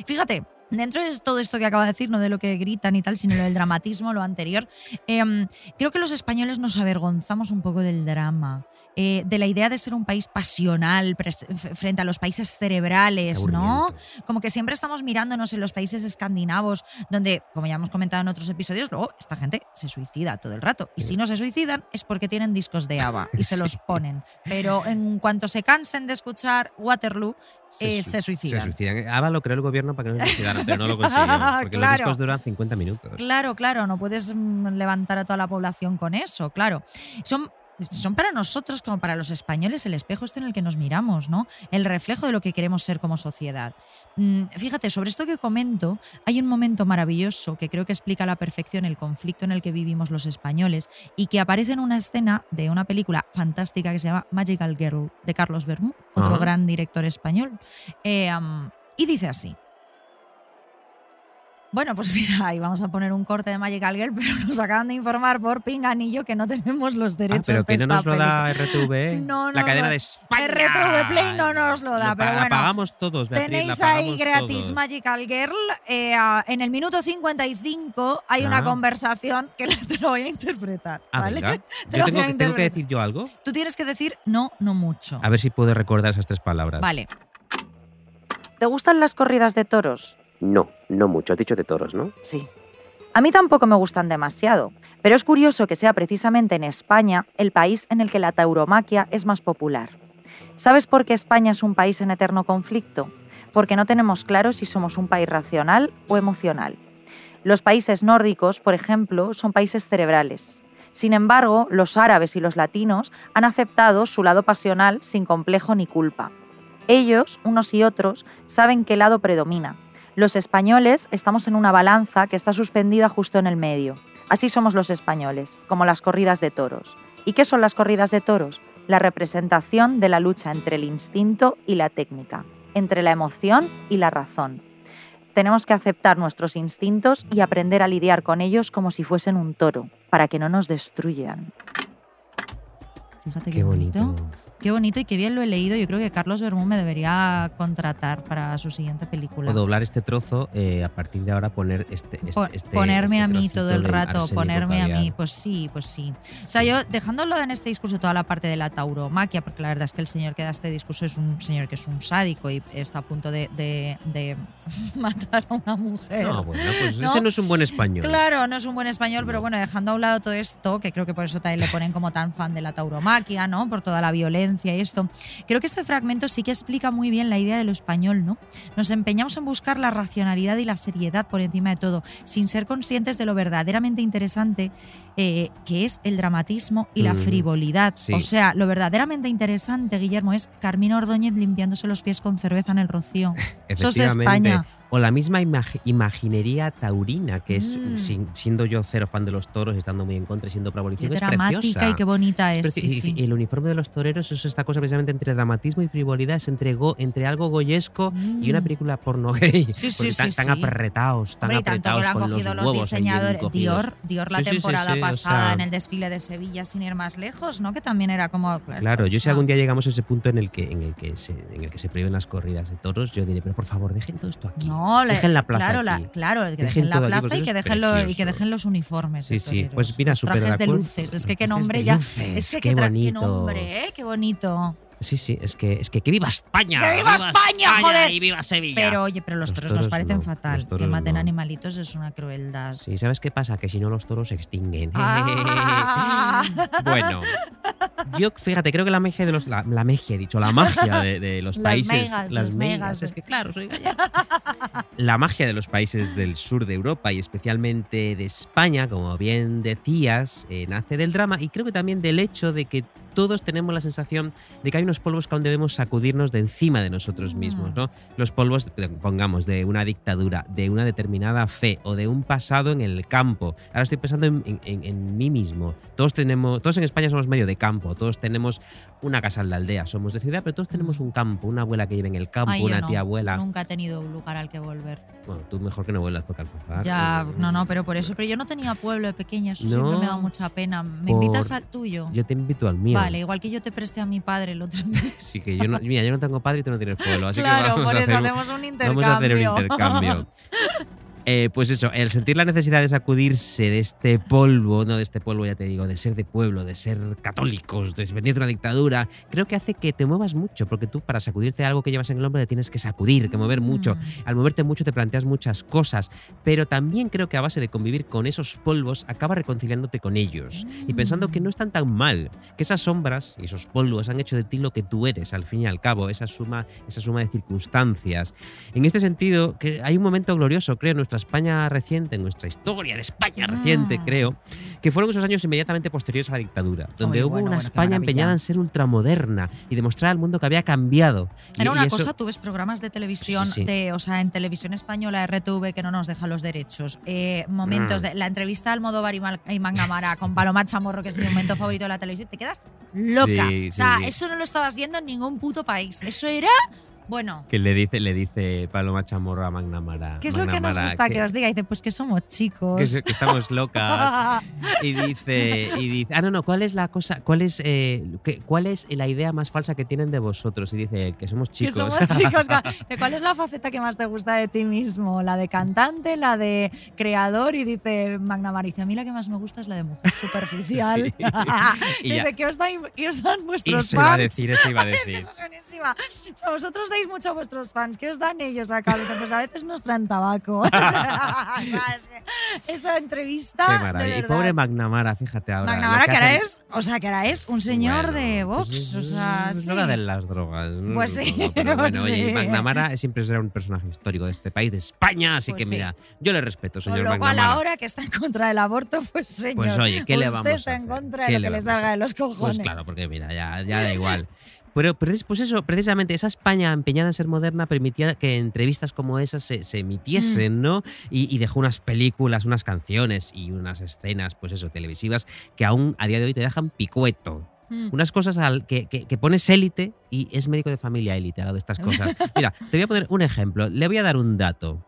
fíjate Dentro de todo esto que acaba de decir, no de lo que gritan y tal, sino del dramatismo, lo anterior, em, creo que los españoles nos avergonzamos un poco del drama, eh, de la idea de ser un país pasional frente a los países cerebrales, ¿no? Como que siempre estamos mirándonos en los países escandinavos, donde, como ya hemos comentado en otros episodios, luego esta gente se suicida todo el rato. Y si no se suicidan es porque tienen discos de ABBA y se los ponen. Pero en cuanto se cansen de escuchar Waterloo, eh, su- se suicidan. Se suicidan. ABBA lo creó el gobierno para que no se suicidaran, pero no lo consiguió. Porque los Claro. discos duran 50 minutos. Claro, claro, no puedes mm, levantar a toda la población con eso, claro. Son, son para nosotros, como para los españoles, el espejo este en el que nos miramos, ¿no? El reflejo de lo que queremos ser como sociedad. Mm, Fíjate, sobre esto que comento, hay un momento maravilloso que creo que explica a la perfección el conflicto en el que vivimos los españoles y que aparece en una escena de una película fantástica que se llama Magical Girl de Carlos Bermú, otro gran director español. Eh, y dice así. Bueno, pues mira, ahí vamos a poner un corte de Magical Girl, pero nos acaban de informar por pinganillo que no tenemos los Ah, derechos pero de que no esta nos lo da. RTV. No, la no, cadena no. de España. RTV Play no nos lo da, Lo pero bueno. La pagamos todos, Beatriz, Tenéis la ahí gratis todos. Magical Girl. eh, ah, en el minuto 55 hay una Ah. conversación que te lo voy a interpretar. Ah, ¿vale? venga. Te Yo lo tengo, a que- tengo que decir yo algo. Tú tienes que decir no, no mucho. A ver si puedo recordar esas tres palabras. Vale. ¿Te gustan las corridas de toros? No, no mucho. Has dicho de toros, ¿no? Sí. A mí tampoco me gustan demasiado, pero es curioso que sea precisamente en España el país en el que la tauromaquia es más popular. ¿Sabes por qué España es un país en eterno conflicto? Porque no tenemos claro si somos un país racional o emocional. Los países nórdicos, por ejemplo, son países cerebrales. Sin embargo, los árabes y los latinos han aceptado su lado pasional sin complejo ni culpa. Ellos, unos y otros, saben qué lado predomina. Los españoles estamos en una balanza que está suspendida justo en el medio. Así somos los españoles, como las corridas de toros. ¿Y qué son las corridas de toros? La representación de la lucha entre el instinto y la técnica, entre la emoción y la razón. Tenemos que aceptar nuestros instintos y aprender a lidiar con ellos como si fuesen un toro, para que no nos destruyan. Fíjate Qué bonito. Qué bonito y qué bien lo he leído. Yo creo que Carlos Bermú me debería contratar para su siguiente película. O doblar este trozo, eh, a partir de ahora poner este. este- Po- este- ponerme este a mí todo el rato, ponerme a mí, pues sí, pues sí. O sea, yo dejándolo en este discurso toda la parte de la tauromaquia, porque la verdad es que el señor que da este discurso es un señor que es un sádico y está a punto de, de- de matar a una mujer. No, bueno, pues ¿No? ese no es un buen español. Claro, no es un buen español, pero No. bueno, dejando a un lado todo esto, que creo que por eso también le ponen como tan fan de la tauromaquia, ¿no? Por toda la violencia Creo que este fragmento sí que explica muy bien la idea de lo español, ¿no? Nos empeñamos en buscar la racionalidad y la seriedad por encima de todo, sin ser conscientes de lo verdaderamente interesante eh, que es el dramatismo y la frivolidad. sí. O sea, lo verdaderamente interesante, Guillermo, es Carmina Ordóñez limpiándose los pies con cerveza en el rocío. Eso es. España. O la misma imag- imaginería taurina, que es, Mm. sin- siendo yo cero fan de los toros, estando muy en contra y siendo Qué abolición, es dramática preciosa. y qué bonita es. Es sí, sí. El uniforme de los toreros es esta cosa precisamente entre dramatismo y frivolidad, es entre, go- entre algo goyesco y una Mm. película porno gay. Sí, sí, sí, tan, apretados, tan Hombre, y tanto que apretados lo han cogido los, los, diseñadores. Dior, Dior la Sí, sí, o pasada sea- en el desfile de Sevilla, sin ir más lejos, ¿no? Que también era como. Claro, yo o si algún día llegamos a ese punto en el que en el que se, en el que se prohíben las corridas de toros, yo diré, pero por favor, dejen todo esto aquí. No, dejen la plaza claro, la- aquí. claro, que Dejen dejen la aquí, plaza porque y que, dejen lo- y que dejen los uniformes. Sí, sí. toreros, Pues mira, los trajes de luces. Es que Los qué nombre ya. luces, Es que qué qué, tra- qué bonito. nombre, ¿eh? Qué bonito. Sí, sí, es que, es que, que viva España. ¡Que viva España, joder! Y viva Sevilla. Pero oye, pero los, Los toros, nos parecen no, fatal. Que maten no. animalitos es una crueldad. Sí, ¿sabes qué pasa? Que si no los toros se extinguen. Ah. bueno, yo fíjate, creo que la magia de los. La, la magia, he dicho, la magia de, de los Las países. megas, las las megas. megas. Es que claro, soy. La magia de los países del sur de Europa y especialmente de España, como bien decías, eh, nace del drama y creo que también del hecho de que todos tenemos la sensación de que hay unos polvos que aún debemos sacudirnos de encima de nosotros mismos, ¿no? Los polvos, eh, pongamos, de una dictadura, de una determinada fe o de un pasado en el campo. Ahora estoy pensando en, en- en- en mí mismo. Todos tenemos, todos en España somos medio de campo, todos tenemos una casa en la aldea, somos de ciudad, pero todos tenemos un campo, una abuela que vive en el campo, Ay, una no, tía abuela. Nunca he tenido un lugar al que volver. Bueno, tú mejor que no vuelas porque Alfafar. Ya, eh, no, no, pero por eso. Pero yo no tenía pueblo de pequeña, eso No. siempre me da mucha pena. ¿Me Por- invitas al tuyo? Yo te invito al mío. Vale, igual que yo te presté a mi padre el otro día. Sí, que yo no, mira, yo no tengo padre y tú no tienes pueblo, así claro, que vamos por a eso hacer un- hacemos un intercambio. Vamos a hacer un intercambio. Eh, pues eso, el sentir la necesidad de sacudirse de este polvo, no de este polvo, ya te digo, de ser de pueblo, de ser católicos, de venir de una dictadura, creo que hace que te muevas mucho, porque tú para sacudirte algo que llevas en el hombro te tienes que sacudir, que mover mucho. Mm. Al moverte mucho te planteas muchas cosas, pero también creo que a base de convivir con esos polvos acabas reconciliándote con ellos y pensando que no están tan mal, que esas sombras y esos polvos han hecho de ti lo que tú eres al fin y al cabo, esa suma, esa suma de circunstancias. En este sentido, que hay un momento glorioso, creo, en nuestra España reciente, en nuestra historia de España reciente, Mm. creo, que fueron esos años inmediatamente posteriores a la dictadura, donde hubo bueno, una bueno, España empeñada en ser ultramoderna y demostrar al mundo que había cambiado. Era y una eso- cosa, tú ves programas de televisión, Sí, sí, sí. de, o sea, en televisión española, RTV, que no nos deja los derechos. eh, momentos Mm. de la entrevista al Almodóvar y, Mangamara con Paloma Chamorro, que es mi momento favorito de la televisión, te quedas loca. O sea, eso no lo estabas viendo en ningún puto país. Eso era, bueno, Que le dice, le dice Paloma Chamorro a Magnamara. ¿qué es lo que nos Magnamara, gusta que, os diga? Y dice, pues que somos chicos. que, se- que estamos locas. y dice, y dice, ah, no, no, ¿cuál es la cosa, cuál es, eh, qué- cuál es la idea más falsa que tienen de vosotros? Y dice que somos Que chicos. somos chicos. ¿De ¿Cuál es la faceta que más te gusta de ti mismo? ¿La de cantante, la de creador? Y dice Magnamara, dice, a mí la que más me gusta es la de mujer superficial. Sí. Y y dice, ¿qué os, dan, qué os dan vuestros Eso iba a fans? decir, eso iba a Es que decir. eso es buenísima. O sea, vosotros dais queréis mucho a vuestros fans? ¿Qué os dan ellos a cambio? Pues a veces nos traen tabaco. Esa entrevista. Qué de maravilla. Y verdad. pobre McNamara, fíjate ahora. McNamara, lo que ahora es, o sea, que ahora es un señor Bueno, de Vox. pues o sea, sí. lo que hacen las drogas. ¿no? Pues sí, No, pero bueno, pues oye, sí. McNamara siempre será un personaje histórico de este país, de España, así Pues que sí. mira, yo le respeto, Con señor lo cual, McNamara. ahora que está en contra del aborto, pues señor. Pues oye, ¿qué le usted vamos a está en hacer? contra ¿Qué de lo que le salga de hacer? los cojones. Pues claro, porque mira, ya, ya da igual. Pero, pero es- pues eso, precisamente esa España empeñada en ser moderna permitía que entrevistas como esas se, se emitiesen, ¿no? Y, y dejó unas películas, unas canciones y unas escenas, pues eso, televisivas, que aún a día de hoy te dejan picueto. Mm. Unas cosas al que, que- que pones élite y es médico de familia élite, al lado de estas cosas. Mira, te voy a poner un ejemplo. Le voy a dar un dato.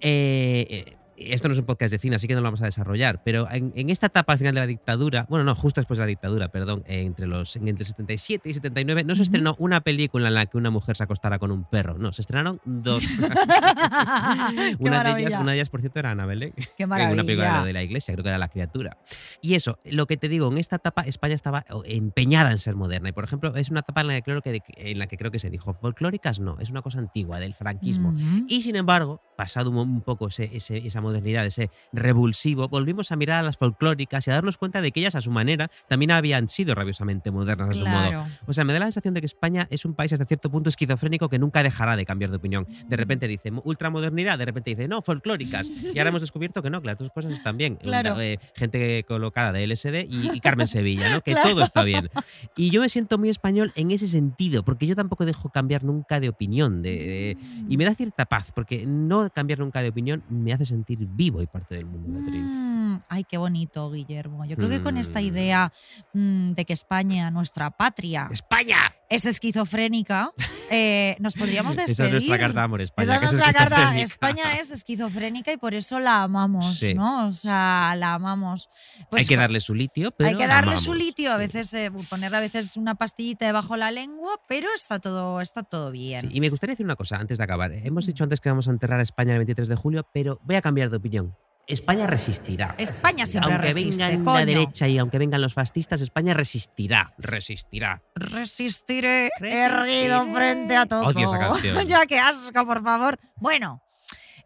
Eh, eh, esto no es un podcast de cine, así que no lo vamos a desarrollar, pero en, en esta etapa al final de la dictadura, bueno, no, justo después de la dictadura, perdón, entre los entre el 77 y 79, no se estrenó una película en la que una mujer se acostara con un perro, no, se estrenaron dos. Una, de ellas, maravilla. una de ellas, por cierto, era Ana Belén Qué en una película de, maravilla. la- iglesia, creo que era La criatura. Y eso, lo que te digo, en esta etapa España estaba empeñada en ser moderna. Y por ejemplo, es una etapa en la que creo que, en la que, creo que se dijo, folclóricas no, es una cosa antigua, del franquismo. Ujú. Y sin embargo, pasado un, un poco ese- ese- esa modernidad, ese revulsivo, volvimos a mirar a las folclóricas y a darnos cuenta de que ellas a su manera también habían sido rabiosamente modernas a su modo. Claro. O sea, me da la sensación de que España es un país hasta cierto punto esquizofrénico que nunca dejará de cambiar de opinión. De repente dice ultramodernidad, de repente dice no, folclóricas. Y ahora hemos descubierto que no, que las dos cosas están bien. Claro. Eh, gente colocada de LSD y, y Carmen Sevilla, ¿no? Que Claro. todo está bien. Y yo me siento muy español en ese sentido, porque yo tampoco dejo cambiar nunca de opinión. De, de- y me da cierta paz, porque no cambiar nunca de opinión me hace sentir vivo y parte del mundo, Beatriz. Mm, ay, qué bonito, Guillermo. Yo creo que con esta Mm. idea mm, de que España, nuestra patria, ¡España! Es esquizofrénica, eh, nos podríamos despedir. Esa es nuestra carta de amor, España. Esa es carta. España es esquizofrénica y por eso la amamos, Sí. ¿no? O sea, la amamos. Pues Hay que darle su litio, pero hay que darle su litio, a veces eh, ponerle a veces una pastillita debajo de la lengua, pero está todo, está todo bien. Sí, y me gustaría decir una cosa antes de acabar. Hemos dicho antes que vamos a enterrar a España el 23 de julio, pero voy a cambiar de opinión. España resistirá. España siempre aunque resiste, vengan coño. la derecha y aunque vengan los fascistas, España resistirá. Resistirá. Resistiré Resistiré. erguido frente a todo. Odio esa canción. ya qué asco, por favor. Bueno.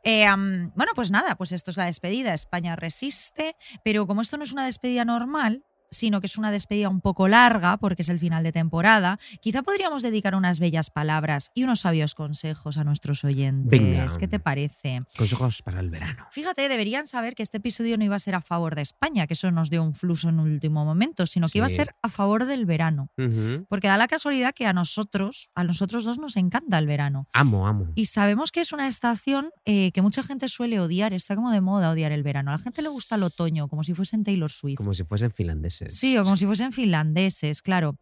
eh, bueno, pues nada, pues esto es la despedida. España resiste, pero como esto no es una despedida normal, sino que es una despedida un poco larga, porque es el final de temporada, quizá podríamos dedicar unas bellas palabras y unos sabios consejos a nuestros oyentes. Venga. ¿Qué te parece? Consejos para el verano. Fíjate, deberían saber que este episodio no iba a ser a favor de España, que eso nos dio un fluso en último momento, sino que iba a ser a favor del verano. Porque da la casualidad que a nosotros, a nosotros dos nos encanta el verano. Amo, amo. Y sabemos que es una estación eh, que mucha gente suele odiar, está como de moda odiar el verano. A la gente le gusta el otoño, como si fuesen Taylor Swift. Como si fuesen finlandeses. Sí, o como si fuesen finlandeses, claro.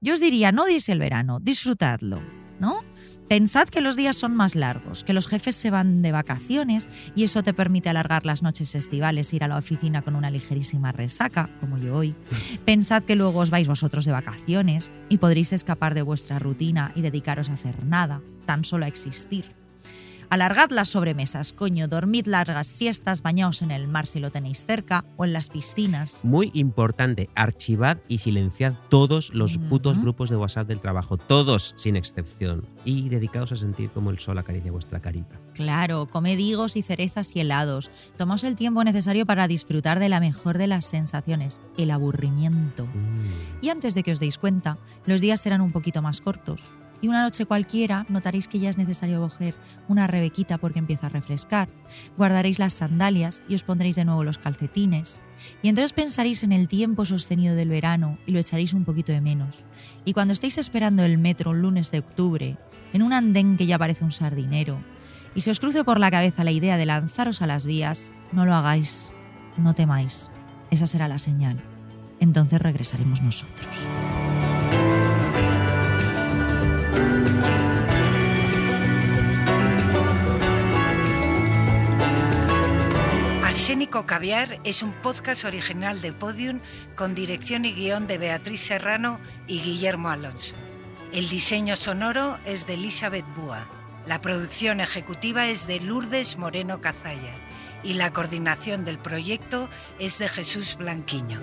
Yo os diría, no odiéis el verano, disfrutadlo, ¿no? Pensad que los días son más largos, que los jefes se van de vacaciones y eso te permite alargar las noches estivales, ir a la oficina con una ligerísima resaca, como yo hoy. Pensad que luego os vais vosotros de vacaciones y podréis escapar de vuestra rutina y dedicaros a hacer nada, tan solo a existir. Alargad las sobremesas, coño, dormid largas siestas, bañaos en el mar si lo tenéis cerca o en las piscinas. Muy importante, archivad y silenciad todos los putos grupos de WhatsApp del trabajo, todos sin excepción. Y dedicaos a sentir como el sol acaricia vuestra carita. Claro, comed higos y cerezas y helados. Tomaos el tiempo necesario para disfrutar de la mejor de las sensaciones, el aburrimiento. Mm. Y antes de que os deis cuenta, los días serán un poquito más cortos. Y una noche cualquiera notaréis que ya es necesario coger una rebequita porque empieza a refrescar. Guardaréis las sandalias y os pondréis de nuevo los calcetines. Y entonces pensaréis en el tiempo sostenido del verano y lo echaréis un poquito de menos. Y cuando estéis esperando el metro un lunes de octubre, en un andén que ya parece un sardinero, y se os cruce por la cabeza la idea de lanzaros a las vías, no lo hagáis, no temáis. Esa será la señal. Entonces regresaremos nosotros. Arsénico Caviar es un podcast original de Podium con dirección y guion de Beatriz Serrano y Guillermo Alonso. El diseño sonoro es de Elizabeth Búa. La producción ejecutiva es de Lourdes Moreno Cazalla y la coordinación del proyecto es de Jesús Blanquiño.